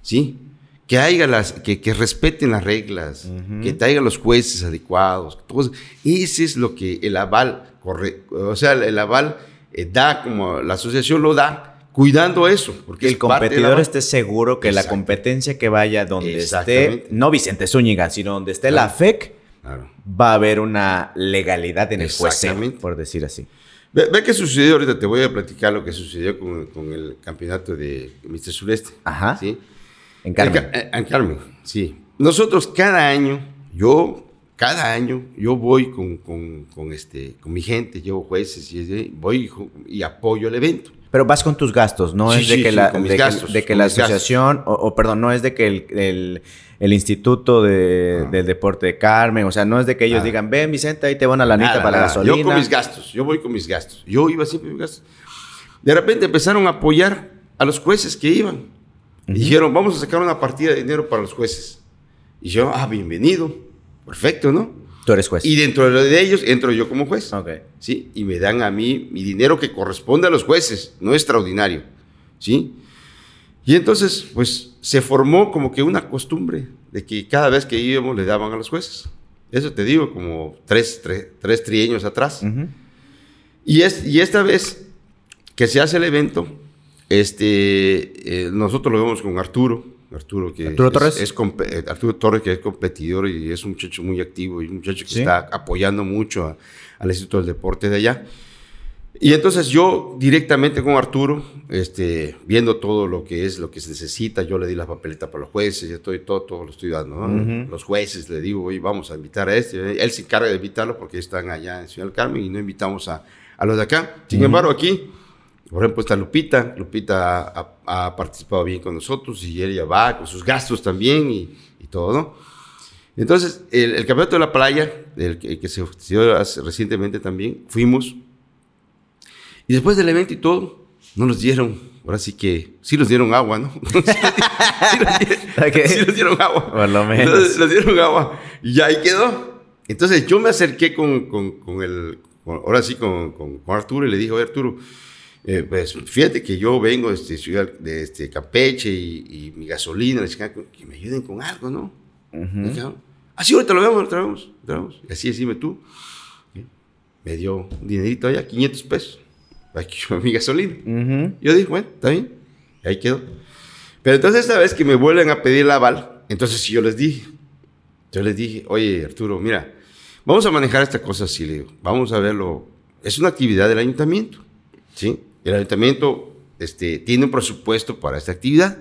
¿sí? Que haya las, que, respeten las reglas, que traigan los jueces adecuados. Todo ese es lo que el aval, corre, o sea, el, aval eh, da como la asociación lo da cuidando eso. Porque el competidor esté seguro que la competencia que vaya donde esté, no Vicente Zúñiga, sino donde esté la FEC, va a haber una legalidad en el juez, por decir así. Ve, qué sucedió ahorita, te voy a platicar lo que sucedió con, el campeonato de Mr. Sureste. Ajá. ¿sí? En Carmen. En, en Carmen, sí. Nosotros cada año, yo cada año yo voy con, con, con, este, con mi gente, llevo jueces y voy y apoyo el evento. Pero vas con tus gastos, no es de que la, de, de que la asociación, o, perdón, no es de que el, el, el Instituto de, del Deporte de Carmen, o sea, no es de que ellos digan, ven Vicente, ahí te van a la anita para la gasolina. Yo con mis gastos, yo voy con mis gastos. Yo iba siempre con mis gastos. De repente empezaron a apoyar a los jueces que iban. Dijeron, vamos a sacar una partida de dinero para los jueces. Y yo, ah, bienvenido Perfecto, ¿no? Tú eres juez. Y dentro de ellos entro yo como juez. ¿Sí? Y me dan a mí mi dinero que corresponde a los jueces, no extraordinario. ¿Sí? Y entonces, pues, se formó como que una costumbre de que cada vez que íbamos le daban a los jueces. Eso te digo, como tres, tres, trienios atrás. y, es, y esta vez que se hace el evento, este, eh, nosotros lo vemos con Arturo, Arturo, que Arturo Torres. Es, eh, Arturo Torres, que es competidor y es un muchacho muy activo y un muchacho que está apoyando mucho al Instituto del Deporte de allá. Y entonces yo directamente con Arturo, este, viendo todo lo que es, lo que se necesita, yo le di la papeleta para los jueces, ya estoy todo, todo lo estoy dando. Los jueces le digo, oye, vamos a invitar a este. Él se encarga de invitarlo porque están allá en Ciudad del Carmen y no invitamos a, a los de acá. Sin embargo, aquí por ejemplo, está Lupita. Lupita ha, participado bien con nosotros y ella va con sus gastos también y, todo, ¿no? Entonces, el, campeonato de la playa, el, que se dio recientemente también, fuimos. Y después del evento y todo, no nos dieron, ahora sí que, sí nos dieron agua, ¿no? sí, nos dieron, agua. Por lo menos. Nos, dieron agua. Y ahí quedó. Entonces yo me acerqué con, con, con el, ahora sí, con, con, Arturo y le dije, oye Arturo, eh, pues fíjate que yo vengo de, este, ciudad, de este Campeche y, mi gasolina, que me ayuden con algo, ¿no? así ahorita lo vemos, lo traemos, lo traemos. Y así decime tú. Me dio un dinerito allá, 500 pesos, para mi gasolina. Yo dije, bueno, está bien. Y ahí quedó. Pero entonces esta vez que me vuelven a pedir la aval, entonces yo les dije, yo les dije, oye Arturo, mira, vamos a manejar esta cosa así, le digo, vamos a verlo. Es una actividad del ayuntamiento, ¿sí? El ayuntamiento este, tiene un presupuesto para esta actividad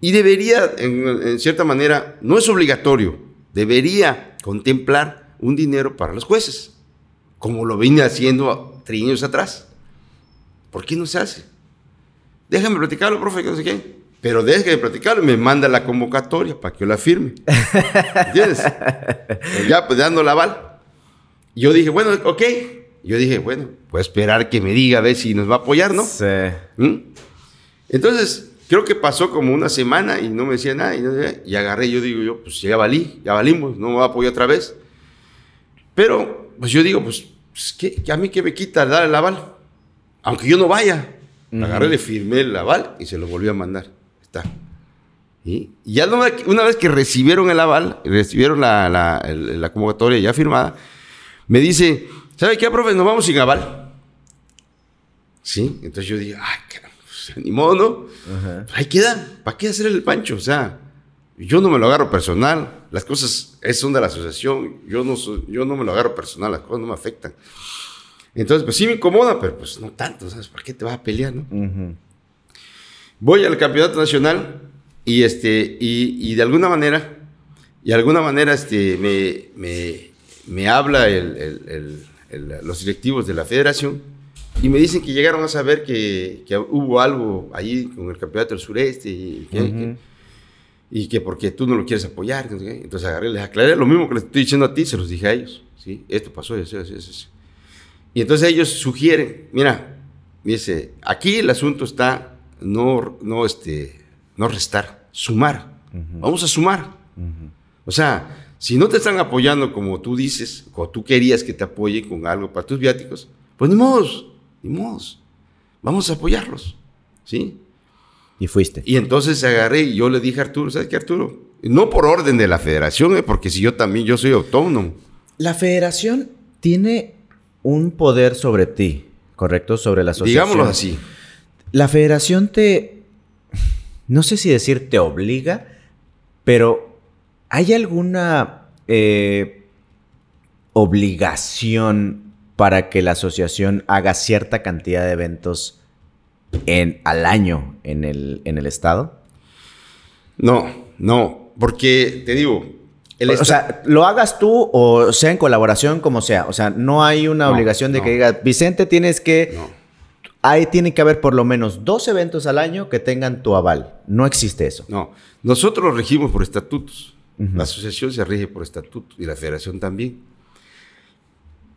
y debería, en, cierta manera, no es obligatorio, debería contemplar un dinero para los jueces, como lo vine haciendo tres años atrás. ¿Por qué no se hace? Déjame platicarlo, profe, que no sé qué. Pero déjame platicarlo y me manda la convocatoria para que yo la firme. ¿Entiendes? ya, pues dando la aval. Yo dije, bueno, ok, yo dije, bueno, voy a esperar que me diga a ver si nos va a apoyar, ¿no? Sí. ¿Mm? Entonces, creo que pasó como una semana y no me decía nada. Y, agarré, yo digo, yo, pues ya valí, ya valimos, no me va a apoyar otra vez. Pero, pues yo digo, pues, pues ¿qué, a mí qué me quita dar el aval. Aunque yo no vaya. Agarré, le firmé el aval y se lo volví a mandar. Está. Y ya una vez que recibieron el aval, recibieron la, la convocatoria ya firmada, me dice, ¿Sabe qué, profe? Nos vamos sin aval. Sí, entonces yo dije, ay, pues, ni modo, ¿no? Ahí queda, ¿para qué hacer el pancho? O sea, yo no me lo agarro personal, las cosas son de la asociación, yo no, yo no me lo agarro personal, las cosas no me afectan. Entonces, pues sí me incomoda, pero pues no tanto, ¿sabes? ¿Para qué te vas a pelear, no? Voy al campeonato nacional y, este, y, de alguna manera, y de alguna manera este, me, me, me habla el los directivos de la federación y me dicen que llegaron a saber que, hubo algo ahí con el campeonato del sureste y que, y que porque tú no lo quieres apoyar. Entonces agarré, les aclaré lo mismo que les estoy diciendo a ti, se los dije a ellos. ¿sí? Esto pasó, eso, eso, eso. Y entonces ellos sugieren, mira, dice, aquí el asunto está no, no, este, no restar, sumar. Vamos a sumar. O sea, si no te están apoyando como tú dices, o tú querías que te apoyen con algo para tus viáticos, pues ni modo, ni modo. Vamos a apoyarlos. ¿Sí? Y fuiste. Y entonces agarré y yo le dije a Arturo, ¿sabes qué, Arturo? No por orden de la federación, ¿eh? porque si yo también, yo soy autónomo. La federación tiene un poder sobre ti, ¿correcto? Sobre la asociación. Digámoslo así. La federación te, no sé si decir te obliga, pero ¿Hay alguna eh, obligación para que la asociación haga cierta cantidad de eventos en, al año en el, en el estado? No, no, porque te digo, o sea, lo hagas tú o sea en colaboración, como sea. O sea, no hay una obligación de que diga, Vicente, tienes que. No. Ahí tiene que haber por lo menos dos eventos al año que tengan tu aval. No existe eso. No. Nosotros regimos por estatutos. La asociación se rige por estatutos y la federación también.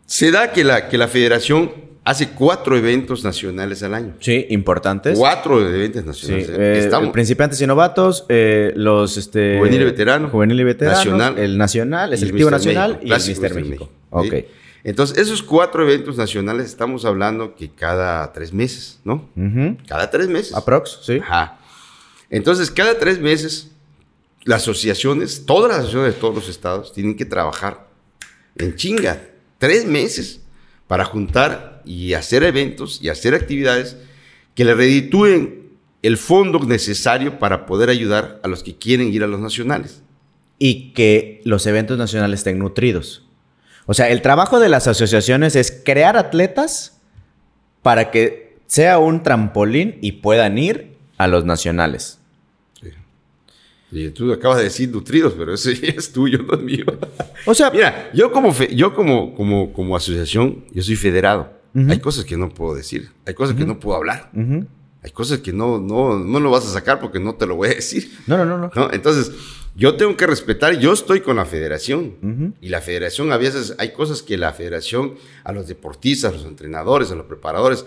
Se da que la, que la federación hace cuatro eventos nacionales al año. Sí, importantes. Cuatro eventos nacionales. Eh, principiantes y novatos, eh, los este, juvenil y veterano, juvenil y veterano, nacional, el nacional, el selectivo nacional y el Mister México. Ok. Entonces, esos cuatro eventos nacionales estamos hablando que cada tres meses, ¿no? Cada tres meses. Aprox, sí. Ajá. Entonces, cada tres meses, las asociaciones, todas las asociaciones de todos los estados, tienen que trabajar en chinga. Tres meses para juntar y hacer eventos y hacer actividades que le reditúen el fondo necesario para poder ayudar a los que quieren ir a los nacionales. Y que los eventos nacionales estén nutridos. O sea, el trabajo de las asociaciones es crear atletas para que sea un trampolín y puedan ir a los nacionales. Y tú acabas de decir nutridos, pero eso es tuyo, no es mío. O sea, mira, yo como, yo como, como, como asociación, yo soy federado. Hay cosas que no puedo decir, hay cosas que no puedo hablar. Hay cosas que no, no, no lo vas a sacar porque no te lo voy a decir. No, no, no. no. Entonces, yo tengo que respetar, yo estoy con la federación. Y la federación, a veces hay cosas que la federación, a los deportistas, a los entrenadores, a los preparadores,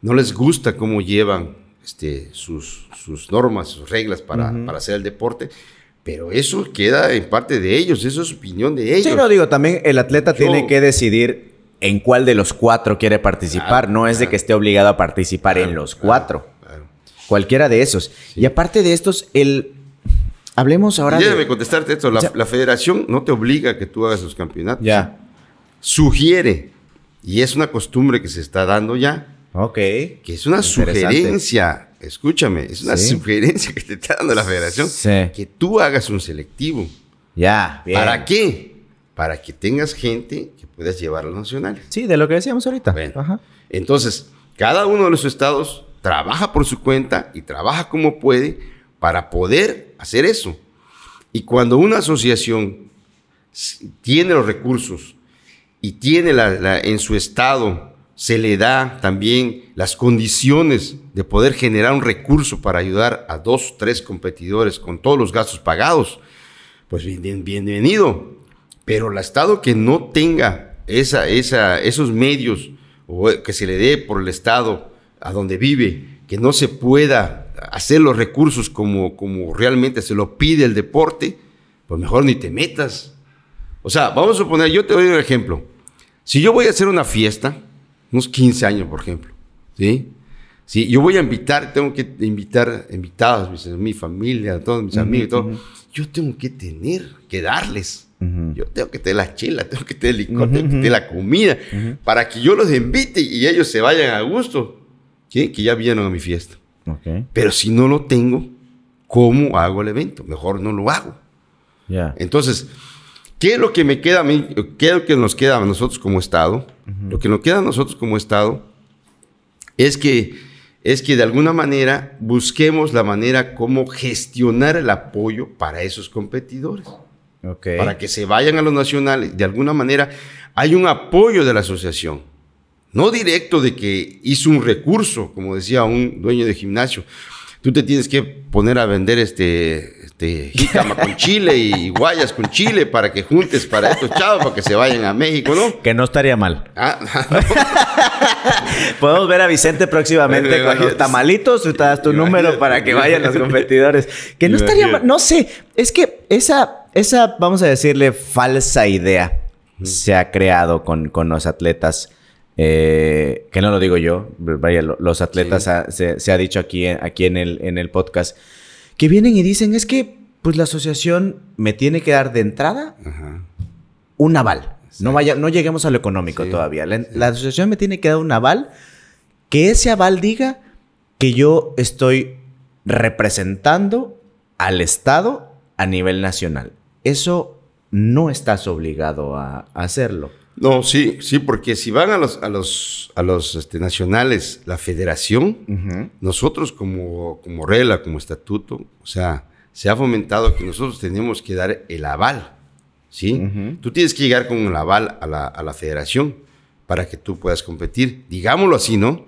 no les gusta cómo llevan este, sus, sus normas, sus reglas para, para hacer el deporte. Pero eso queda en parte de ellos, eso es opinión de ellos. Sí, no digo, también el atleta tiene que decidir en cuál de los cuatro quiere participar. no es de que esté obligado a participar en los cuatro. Cualquiera de esos. Y aparte de estos, el... Hablemos ahora Déjame de... contestarte esto. La, la, federación no te obliga a que tú hagas los campeonatos. Ya. Sugiere, y es una costumbre que se está dando ya, Ok. Que es una sugerencia, escúchame, es una sugerencia que te está dando la federación. Sí. Que tú hagas un selectivo. Ya, bien. ¿Para qué? Para que tengas gente que puedas llevar a los nacionales. Sí, de lo que decíamos ahorita. Ajá. Entonces, cada uno de los estados trabaja por su cuenta y trabaja como puede para poder hacer eso. Y cuando una asociación tiene los recursos y tiene la, en su estado se le da también las condiciones de poder generar un recurso para ayudar a dos, tres competidores con todos los gastos pagados, pues bienvenido. Pero el Estado que no tenga esa, esa, esos medios o que se le dé por el Estado a donde vive, que no se pueda hacer los recursos como, como realmente se lo pide el deporte, pues mejor ni te metas. O sea, vamos a suponer, yo te doy un ejemplo. Si yo voy a hacer una fiesta, unos 15 años, por ejemplo. ¿Sí? Sí, yo voy a invitar, tengo que invitar invitados, mi familia, todos mis amigos, todo. Yo tengo que tener, que darles. Yo tengo que tener la chela, tengo que tener el licor, tengo que tener la comida, para que yo los invite y ellos se vayan a gusto, ¿sí? que ya vinieron a mi fiesta. Pero si no lo tengo, ¿cómo hago el evento? Mejor no lo hago. Entonces, ¿qué es lo que me queda a mí? ¿Qué es lo que nos queda a nosotros como Estado? Lo que nos queda a nosotros como Estado es que, es que de alguna manera busquemos la manera como gestionar el apoyo para esos competidores. Para que se vayan a los nacionales. De alguna manera hay un apoyo de la asociación. No directo de que hizo un recurso, como decía un dueño de gimnasio. Tú te tienes que poner a vender este este, con chile y guayas con chile para que juntes para estos chavos para que se vayan a México, ¿no? Que no estaría mal. Ah, Podemos ver a Vicente próximamente con tamalitos, tú te das tu número para que vayan los competidores. Que no estaría mal, no sé, es que esa, esa, vamos a decirle, falsa idea se ha creado con, con los atletas. Eh, que no lo digo yo, vaya, los atletas se, ha dicho aquí, aquí en, el, en el podcast que vienen y dicen, es que pues la asociación me tiene que dar de entrada un aval. No, vaya, no lleguemos a lo económico todavía. La, asociación me tiene que dar un aval, que ese aval diga que yo estoy representando al Estado a nivel nacional. Eso no estás obligado a, hacerlo. No, sí, sí, porque si van a los, a los, a los este, nacionales, la federación, nosotros como, como regla, como estatuto, o sea, se ha fomentado que nosotros tenemos que dar el aval. ¿sí? Tú tienes que llegar con el aval a la, a la federación para que tú puedas competir. Digámoslo así, ¿no?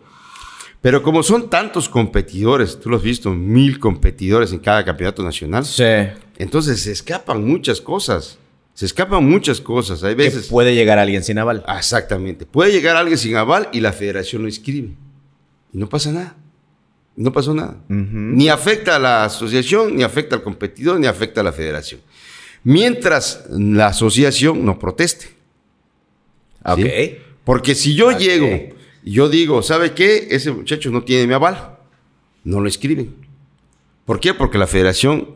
Pero como son tantos competidores, tú lo has visto, mil competidores en cada campeonato nacional. Sí. Entonces se escapan muchas cosas. Se escapan muchas cosas. Hay veces. Que puede llegar alguien sin aval. Exactamente. Puede llegar alguien sin aval y la federación lo inscribe. Y no pasa nada. No pasó nada. Ni afecta a la asociación, ni afecta al competidor, ni afecta a la federación. Mientras la asociación no proteste. Ok. Porque si yo llego y yo digo, ¿sabe qué? Ese muchacho no tiene mi aval. No lo escriben. ¿Por qué? Porque la federación,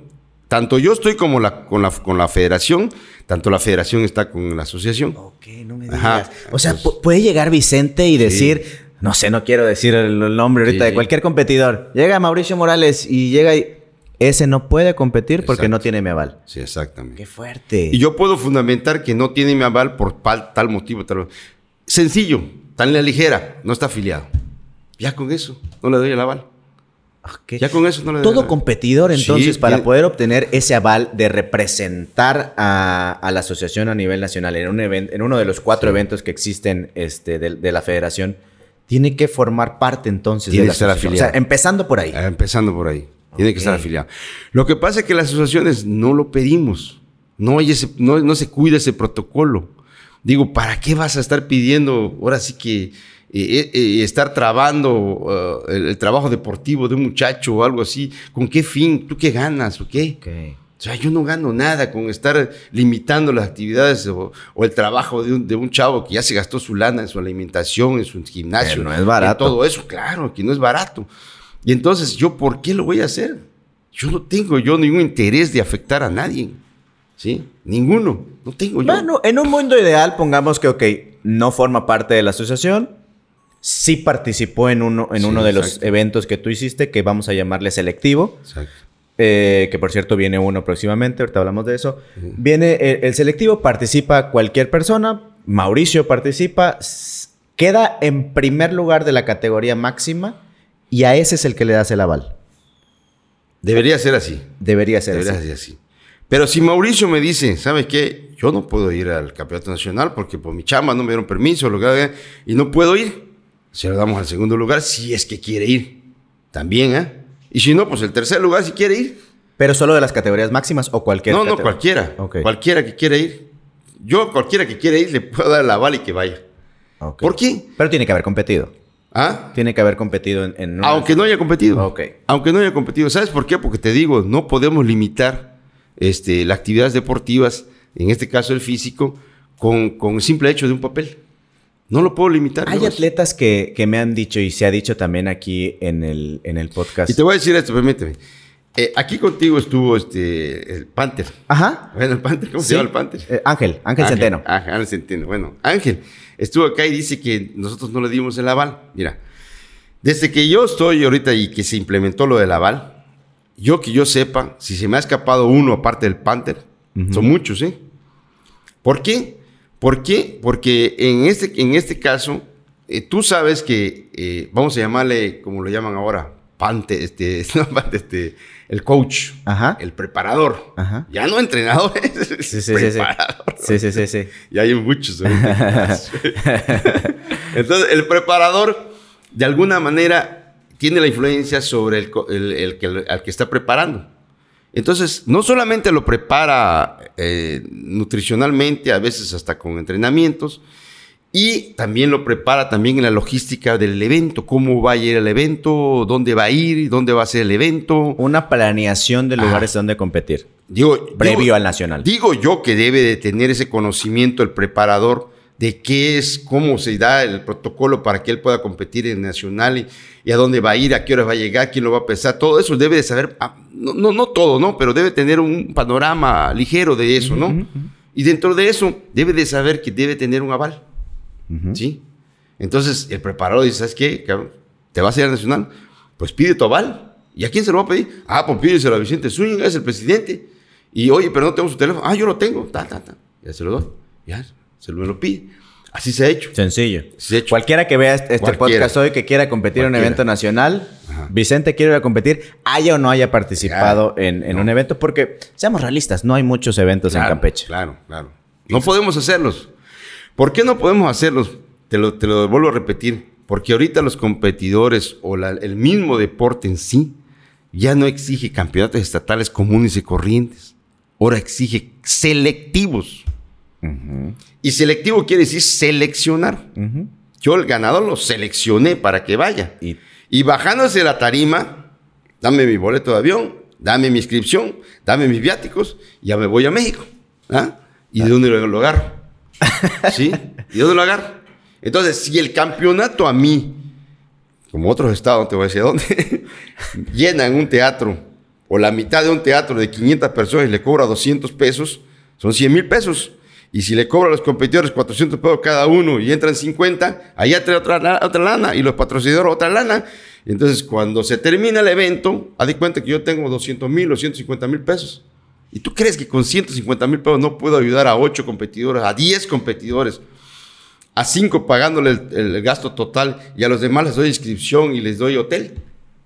tanto yo estoy como la, con, la, con la federación, tanto la federación está con la asociación. Ok, no me digas. O sea, puede llegar Vicente y decir, no sé, no quiero decir el nombre ahorita de cualquier competidor. Llega Mauricio Morales y llega y ese no puede competir porque no tiene mi aval. Sí, exactamente. Qué fuerte. Y yo puedo fundamentar que no tiene mi aval por tal motivo. Tal... Sencillo, tan la ligera, no está afiliado. Ya con eso, no le doy el aval. Ya con eso no le Todo competidor, entonces, para poder obtener ese aval de representar a, la asociación a nivel nacional en, un en uno de los cuatro eventos que existen este, de, la federación, tiene que formar parte entonces de la asociación. O sea, empezando por ahí. Ah, empezando por ahí. Tiene que estar afiliado. Lo que pasa es que las asociaciones no lo pedimos. No, hay ese, no, no se cuida ese protocolo. Digo, ¿para qué vas a estar pidiendo ahora sí que eh, eh, eh, estar trabando el, trabajo deportivo de un muchacho o algo así? ¿Con qué fin? ¿Tú qué ganas o qué? O sea, yo no gano nada con estar limitando las actividades o, el trabajo de un, de un, chavo que ya se gastó su lana en su alimentación, en su gimnasio. no es barato. todo eso, claro, que no es barato. Y entonces, ¿yo por qué lo voy a hacer? Yo no tengo yo ningún interés de afectar a nadie. ¿Sí? Ninguno. No tengo yo. Bueno, en un mundo ideal, pongamos que, ok, no forma parte de la asociación. Sí participó en uno, en uno de los eventos que tú hiciste, que vamos a llamarle selectivo. Exacto. Eh, que por cierto viene uno próximamente, ahorita hablamos de eso. Viene el, el, selectivo, participa cualquier persona, Mauricio participa, queda en primer lugar de la categoría máxima y a ese es el que le das el aval. Debería ser así. Debería ser Debería Ser así. Pero si Mauricio me dice, ¿sabes qué? Yo no puedo ir al campeonato nacional porque por mi chamba no me dieron permiso lo que, y no puedo ir. Se lo damos al segundo lugar si es que quiere ir. También, ¿eh? Y si no, pues el tercer lugar si quiere ir. ¿Pero solo de las categorías máximas o cualquiera? No, no, cualquiera. Cualquiera que quiera ir. Yo, cualquiera que quiera ir, le puedo dar la bala y que vaya. ¿Por qué? Pero tiene que haber competido. ¿Ah? Tiene que haber competido en... Aunque no haya competido. Aunque no haya competido. ¿Sabes por qué? Porque te digo, no podemos limitar este, las actividades deportivas, en este caso el físico, con, con el simple hecho de un papel. No lo puedo limitar. Hay atletas que, que, me han dicho, y se ha dicho también aquí en el, en el podcast. Y te voy a decir esto, permíteme. Eh, aquí contigo estuvo este, el Panther. Ajá. Bueno, el Panther, ¿cómo se llama el Panther? Eh, Ángel, Ángel, Centeno. Ángel Centeno. Bueno, Ángel estuvo acá y dice que nosotros no le dimos el aval. Mira, desde que yo estoy ahorita y que se implementó lo del aval, yo que yo sepa, si se me ha escapado uno aparte del Panther, son muchos, ¿eh? ¿Por qué? ¿Por qué? Porque en este, en este caso, eh, tú sabes que, eh, vamos a llamarle, como lo llaman ahora, Panther, este, este, el coach, el preparador. Ya no entrenador, sí, sí, preparador. Sí, sí, sí, sí. Ya hay muchos. Entonces, el preparador, de alguna manera, tiene la influencia sobre el, que, al que está preparando. Entonces, no solamente lo prepara eh, nutricionalmente, a veces hasta con entrenamientos, y también lo prepara también en la logística del evento, cómo va a ir el evento, dónde va a ir, dónde va a ser el evento. Una planeación de lugares donde competir. Digo, previo al nacional. Digo yo que debe de tener ese conocimiento el preparador de qué es, cómo se da el protocolo para que él pueda competir en nacional y, a dónde va a ir, a qué hora va a llegar, quién lo va a pesar, todo eso debe de saber, ah, no, no, no todo, ¿no? Pero debe tener un panorama ligero de eso, ¿no? Y dentro de eso debe de saber que debe tener un aval, ¿sí? Entonces el preparador dice, ¿sabes qué? ¿Te vas a ir a nacional? Pues pide tu aval. ¿Y a quién se lo va a pedir? Ah, pues pídeselo a Vicente Zúñiga, es el presidente. Y oye, pero no tengo su teléfono. Ah, yo lo tengo. Ta, ta, ta. Ya se lo doy. Ya se me lo pide. Así se ha hecho. Sencillo. Cualquiera que vea este, este podcast hoy que quiera competir en un evento nacional, Vicente quiere ir a competir, haya o no haya participado en, un evento, porque seamos realistas, no hay muchos eventos en Campeche. Claro, claro. No podemos hacerlos. ¿Por qué no podemos hacerlos? Te lo, te lo vuelvo a repetir. Porque ahorita los competidores o el mismo deporte en sí ya no exige campeonatos estatales comunes y corrientes. Ahora exige selectivos. Y selectivo quiere decir seleccionar. Yo el ganador lo seleccioné para que vaya. Y, bajándose la tarima, dame mi boleto de avión, dame mi inscripción, dame mis viáticos, y ya me voy a México. ¿Ah? ¿Y de dónde lo agarro? ¿Sí? ¿Y de dónde lo agarro? Entonces, si el campeonato a mí, como otros estados, no te voy a decir dónde, llena en un teatro, o la mitad de un teatro de 500 personas y le cobra 200 pesos, son 100 mil pesos. Y si le cobra a los competidores 400 pesos cada uno y entran 50, allá trae otra, otra lana y los patrocinadores otra lana. Entonces, cuando se termina el evento, haz de cuenta que yo tengo 200 mil o 150 mil pesos. ¿Y tú crees que con 150 mil pesos no puedo ayudar a 8 competidores, a 10 competidores, a 5 pagándole el, gasto total y a los demás les doy inscripción y les doy hotel?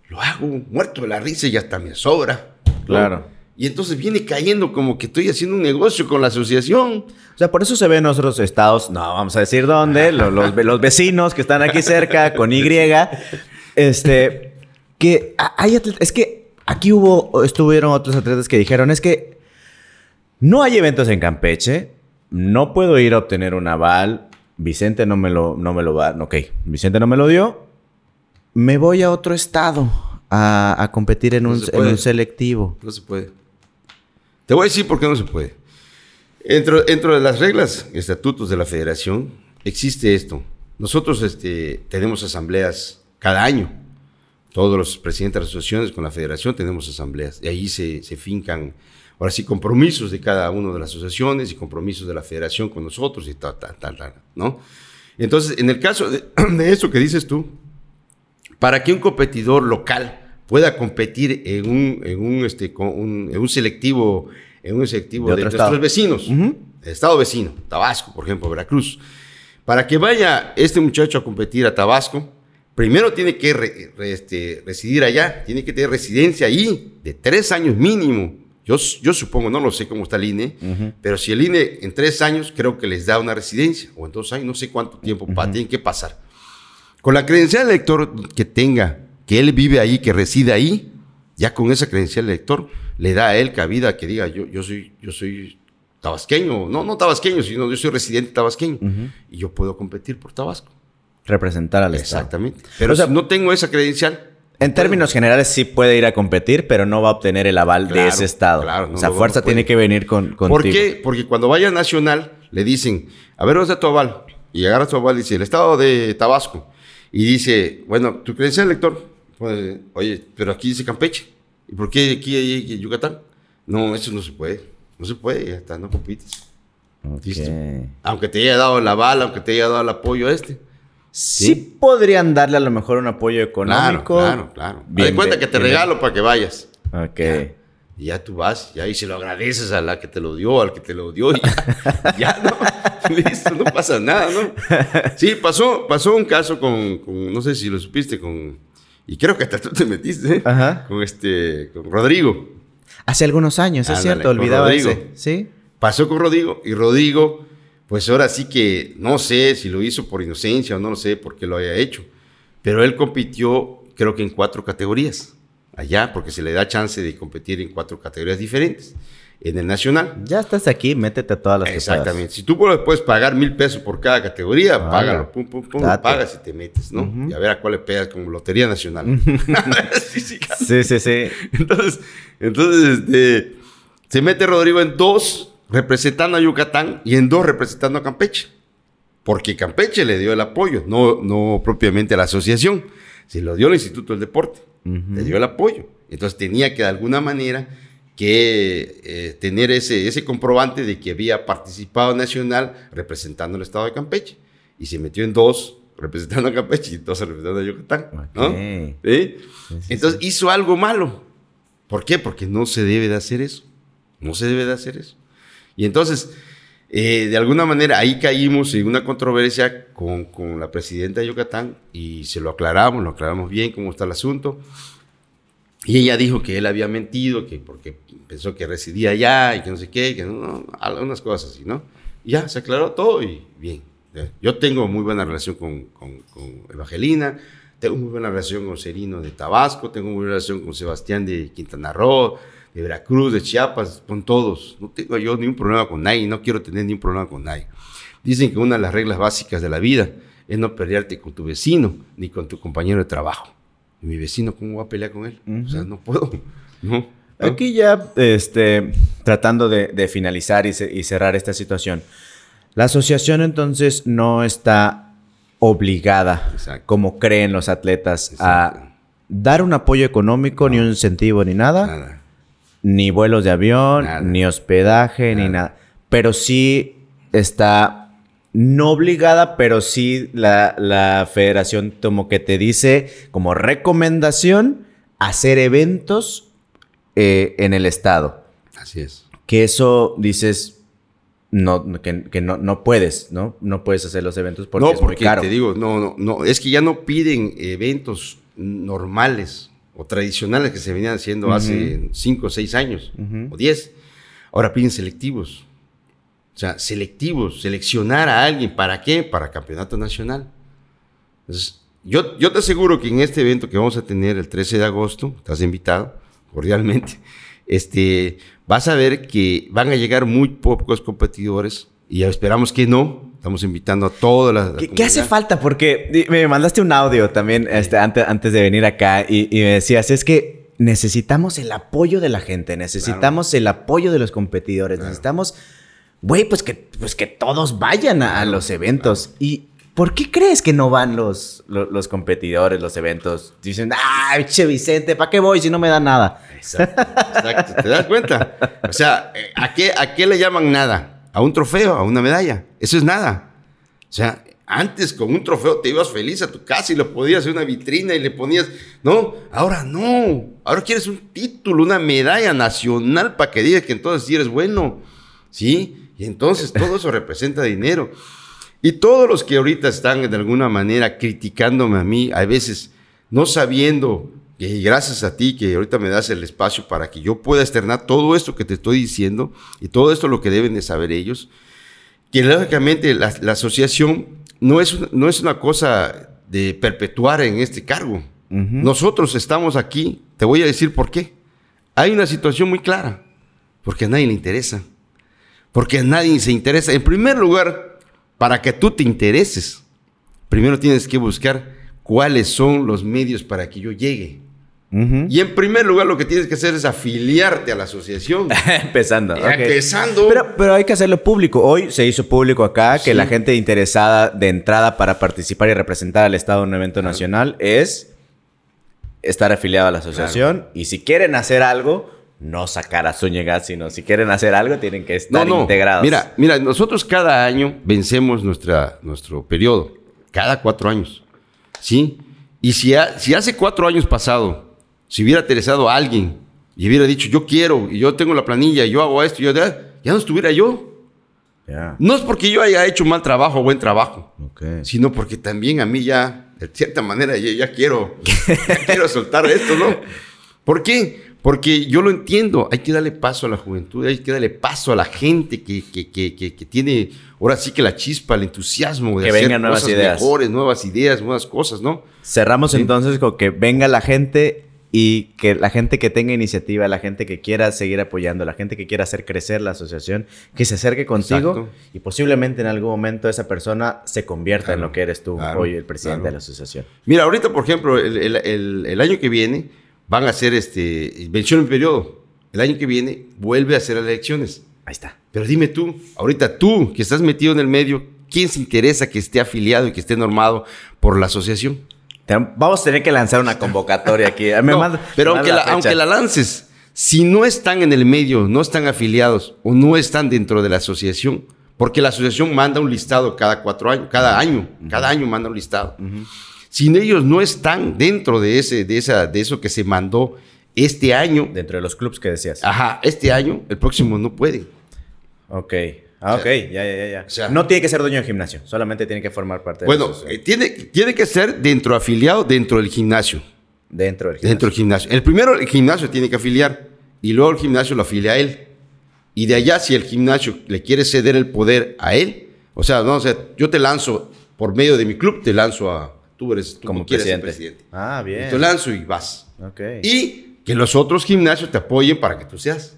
Lo hago muerto de la risa y hasta me sobra. Claro. Y entonces viene cayendo como que estoy haciendo un negocio con la asociación. O sea, por eso se ven en otros estados, no vamos a decir dónde, los, los, vecinos que están aquí cerca con Y. Este, que hay es que aquí hubo, estuvieron otros atletas que dijeron, es que no hay eventos en Campeche, no puedo ir a obtener un aval, Vicente no me lo, no me lo va, ok, Vicente no me lo dio, me voy a otro estado a, competir en, un, en un selectivo. No se puede. Te voy a decir por qué no se puede. Dentro, dentro de las reglas estatutos de la federación existe esto. Nosotros este, tenemos asambleas cada año. Todos los presidentes de las asociaciones con la federación tenemos asambleas. Y ahí se, se fincan, ahora sí, compromisos de cada una de las asociaciones y compromisos de la federación con nosotros y tal, tal, tal, tal ¿no? Entonces, en el caso de, de eso que dices tú, para que un competidor local pueda competir en un, en un, este, un, en un selectivo, en un selectivo de, nuestros vecinos, el estado vecino, Tabasco, por ejemplo, Veracruz. Para que vaya este muchacho a competir a Tabasco, primero tiene que este, residir allá, tiene que tener residencia ahí de tres años mínimo. Yo, yo supongo, no lo sé cómo está el INE, pero si el INE en tres años creo que les da una residencia, o en dos años, no sé cuánto tiempo tienen que pasar. Con la credencial de elector que tenga que él vive ahí, que reside ahí, ya con esa credencial de elector, le da a él cabida que diga, yo, yo, soy, yo soy tabasqueño, no, no tabasqueño, sino yo soy residente tabasqueño y yo puedo competir por Tabasco. Representar al Estado. Exactamente. Pero o sea, no tengo esa credencial. En términos generales sí puede ir a competir, pero no va a obtener el aval de ese estado. Claro, o sea, fuerza tiene que venir con, contigo. ¿Por qué? Porque cuando vaya a nacional le dicen, a ver, ¿dónde está tu aval? Y agarra tu aval y dice, el estado de Tabasco. Y dice, bueno, tu credencial elector, pues, oye, pero aquí dice Campeche. ¿Y por qué aquí hay Yucatán? No, eso no se puede. No se puede, ya está, no compites. Aunque te haya dado la bala, aunque te haya dado el apoyo a este. Sí, podrían darle a lo mejor un apoyo económico. Claro, claro, claro. cuenta que te regalo para que vayas. Ok. y ya tú vas, ya y se lo agradeces a la que te lo dio, al que te lo dio, y ya, no, listo, no pasa nada, ¿no? Sí, pasó, pasó un caso con, con, no sé si lo supiste, con y creo que hasta tú te metiste con este con Rodrigo. Hace algunos años, es cierto, olvidaba ese. ¿Sí? Pasó con Rodrigo y Rodrigo, pues ahora sí que no sé si lo hizo por inocencia o no lo sé por qué lo haya hecho, pero él compitió creo que en cuatro categorías allá, porque se le da chance de competir en cuatro categorías diferentes en el nacional. Ya estás aquí, métete a todas las Exactamente. Si tú puedes pagar mil pesos por cada categoría, págalo, pum, pum, pum, pagas y te metes, ¿no? Y a ver a cuál le pegas como Lotería Nacional. sí, sí, sí, Entonces, entonces este, se mete Rodrigo en dos representando a Yucatán y en dos representando a Campeche. Porque Campeche le dio el apoyo, no, no propiamente a la asociación. Se lo dio el Instituto del Deporte, le dio el apoyo. Entonces tenía que de alguna manera que eh, tener ese, ese comprobante de que había participado nacional representando el estado de Campeche. Y se metió en dos representando a Campeche y dos representando a Yucatán. ¿no? Entonces hizo algo malo. ¿Por qué? Porque no se debe de hacer eso. No se debe de hacer eso. Y entonces, Eh, de alguna manera ahí caímos en una controversia con, con, la presidenta de Yucatán y se lo aclaramos, lo aclaramos bien cómo está el asunto. Y ella dijo que él había mentido, que porque pensó que residía allá y que no sé qué, que algunas cosas así, ¿no? Y ya se aclaró todo y bien. Yo tengo muy buena relación con, Evangelina, tengo muy buena relación con Serino de Tabasco, tengo muy buena relación con Sebastián de Quintana Roo, de Veracruz, de Chiapas, con todos. No tengo yo ni un problema con nadie, no quiero tener ni un problema con nadie. Dicen que una de las reglas básicas de la vida es no pelearte con tu vecino ni con tu compañero de trabajo. ¿Y mi vecino cómo va a pelear con él? O sea, no puedo. No, Aquí ya, este, tratando de, finalizar y, cerrar esta situación. La asociación entonces no está obligada, como creen los atletas, a dar un apoyo económico, ni un incentivo, ni nada. Ni vuelos de avión, ni hospedaje, ni nada. Pero sí está no obligada, pero sí la, la federación como que te dice como recomendación hacer eventos eh, en el estado. Así es. Que eso dices, no, que, no, no, puedes, ¿no? No puedes hacer los eventos porque es muy caro. te digo, no, no, no, es que ya no piden eventos normales o tradicionales que se venían haciendo hace 5 o 6 años o 10. Ahora piden selectivos. O sea, selectivos, seleccionar a alguien. ¿Para qué? Para campeonato nacional. Entonces, yo, yo te aseguro que en este evento que vamos a tener el 13 de agosto, estás invitado cordialmente, este, vas a ver que van a llegar muy pocos competidores y esperamos que no. Estamos invitando a todas las. ¿Qué, hace falta? Porque me mandaste un audio también este, antes, antes de venir acá y, me decías, es que necesitamos el apoyo de la gente, necesitamos el apoyo de los competidores, necesitamos, güey, pues que, pues que todos vayan a, los eventos. Y ¿por qué crees que no van los, los, competidores, los eventos? Dicen, ¡ay, che Vicente, ¿para qué voy si no me da nada? Exacto, exacto. ¿Te das cuenta? O sea, ¿a qué, ¿a qué le llaman nada? a un trofeo, a una medalla. Eso es nada. O sea, antes con un trofeo te ibas feliz a tu casa y lo podías hacer una vitrina y le ponías, no, ahora no, ahora quieres un título, una medalla nacional para que digas que entonces sí eres bueno, ¿sí? Y entonces todo eso representa dinero. Y todos los que ahorita están de alguna manera criticándome a mí, a veces no sabiendo y gracias a ti que ahorita me das el espacio para que yo pueda externar todo esto que te estoy diciendo y todo esto lo que deben de saber ellos, que lógicamente la, asociación no es, no es una cosa de perpetuar en este cargo. Nosotros estamos aquí, te voy a decir por qué. Hay una situación muy clara, porque a nadie le interesa, porque a nadie se interesa. En primer lugar, para que tú te intereses, primero tienes que buscar cuáles son los medios para que yo llegue. Y en primer lugar lo que tienes que hacer es afiliarte a la asociación. Empezando. Empezando. Pero, pero, hay que hacerlo público. Hoy se hizo público acá que la gente interesada de entrada para participar y representar al Estado en un evento nacional es estar afiliado a la asociación. Y si quieren hacer algo, no sacar a Zúñiga, sino si quieren hacer algo, tienen que estar integrados. Mira, mira, nosotros cada año vencemos nuestra, nuestro periodo. Cada cuatro años. ¿Sí? Y si, si hace cuatro años pasado si hubiera interesado a alguien y hubiera dicho, yo quiero, y yo tengo la planilla, y yo hago esto, yo, ya, ya no estuviera yo. No es porque yo haya hecho mal trabajo o buen trabajo, sino porque también a mí ya, de cierta manera, ya, ya quiero, quiero soltar esto, ¿no? ¿Por qué? Porque yo lo entiendo, hay que darle paso a la juventud, hay que darle paso a la gente que, que, que, que tiene ahora sí que la chispa, el entusiasmo de hacer nuevas cosas ideas. mejores, nuevas ideas, nuevas cosas, ¿no? Cerramos entonces con que venga la gente y que la gente que tenga iniciativa, la gente que quiera seguir apoyando, la gente que quiera hacer crecer la asociación, que se acerque contigo y posiblemente en algún momento esa persona se convierta en lo que eres tú hoy, el presidente de la asociación. Mira, ahorita, por ejemplo, el, año que viene van a hacer este, mención en periodo. El año que viene vuelve a hacer elecciones. Ahí está. Pero dime tú, ahorita tú que estás metido en el medio, ¿quién se interesa que esté afiliado y que esté normado por la asociación? Vamos a tener que lanzar una convocatoria aquí. pero aunque, la, lances, si no están en el medio, no están afiliados o no están dentro de la asociación, porque la asociación manda un listado cada cuatro años, cada año, cada año manda un listado. Si ellos no están dentro de, ese, de, esa, de eso que se mandó este año. Dentro de los clubes que decías. Ajá, este año, el próximo no pueden. Ok. Ah, ok, ya, ya, ya. O sea, no tiene que ser dueño del gimnasio, solamente tiene que formar parte de Bueno, eh, tiene, tiene que ser dentro afiliado, dentro del gimnasio. Dentro del gimnasio. Dentro del gimnasio. El primero, el gimnasio tiene que afiliar y luego el gimnasio lo afilia a él. Y de allá, si el gimnasio le quiere ceder el poder a él, o sea, no, o sea, yo te lanzo por medio de mi club, te lanzo a. Tú eres como presidente. presidente. Ah, bien. te lanzo y vas. Ok. Y que los otros gimnasios te apoyen para que tú seas.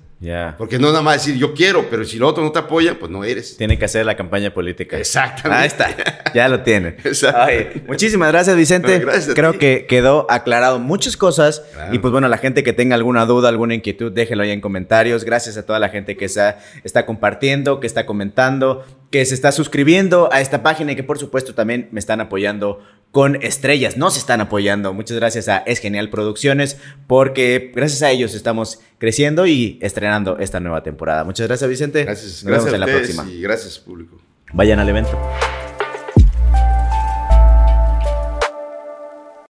Porque no nada más decir yo quiero, pero si el otro no te apoya, pues no eres. Tiene que hacer la campaña política. Exactamente. Ahí está. Ya lo tiene. muchísimas gracias, Vicente. Creo que quedó aclarado muchas cosas. Y pues bueno, la gente que tenga alguna duda, alguna inquietud, déjenlo ahí en comentarios. Gracias a toda la gente que está, está compartiendo, que está comentando, que se está suscribiendo a esta página y que por supuesto también me están apoyando con estrellas, nos están apoyando. Muchas gracias a Es Genial Producciones porque gracias a ellos estamos creciendo y estrenando esta nueva temporada. Muchas gracias Vicente. Gracias. Nos vemos en la próxima. Y gracias público. Vayan al evento.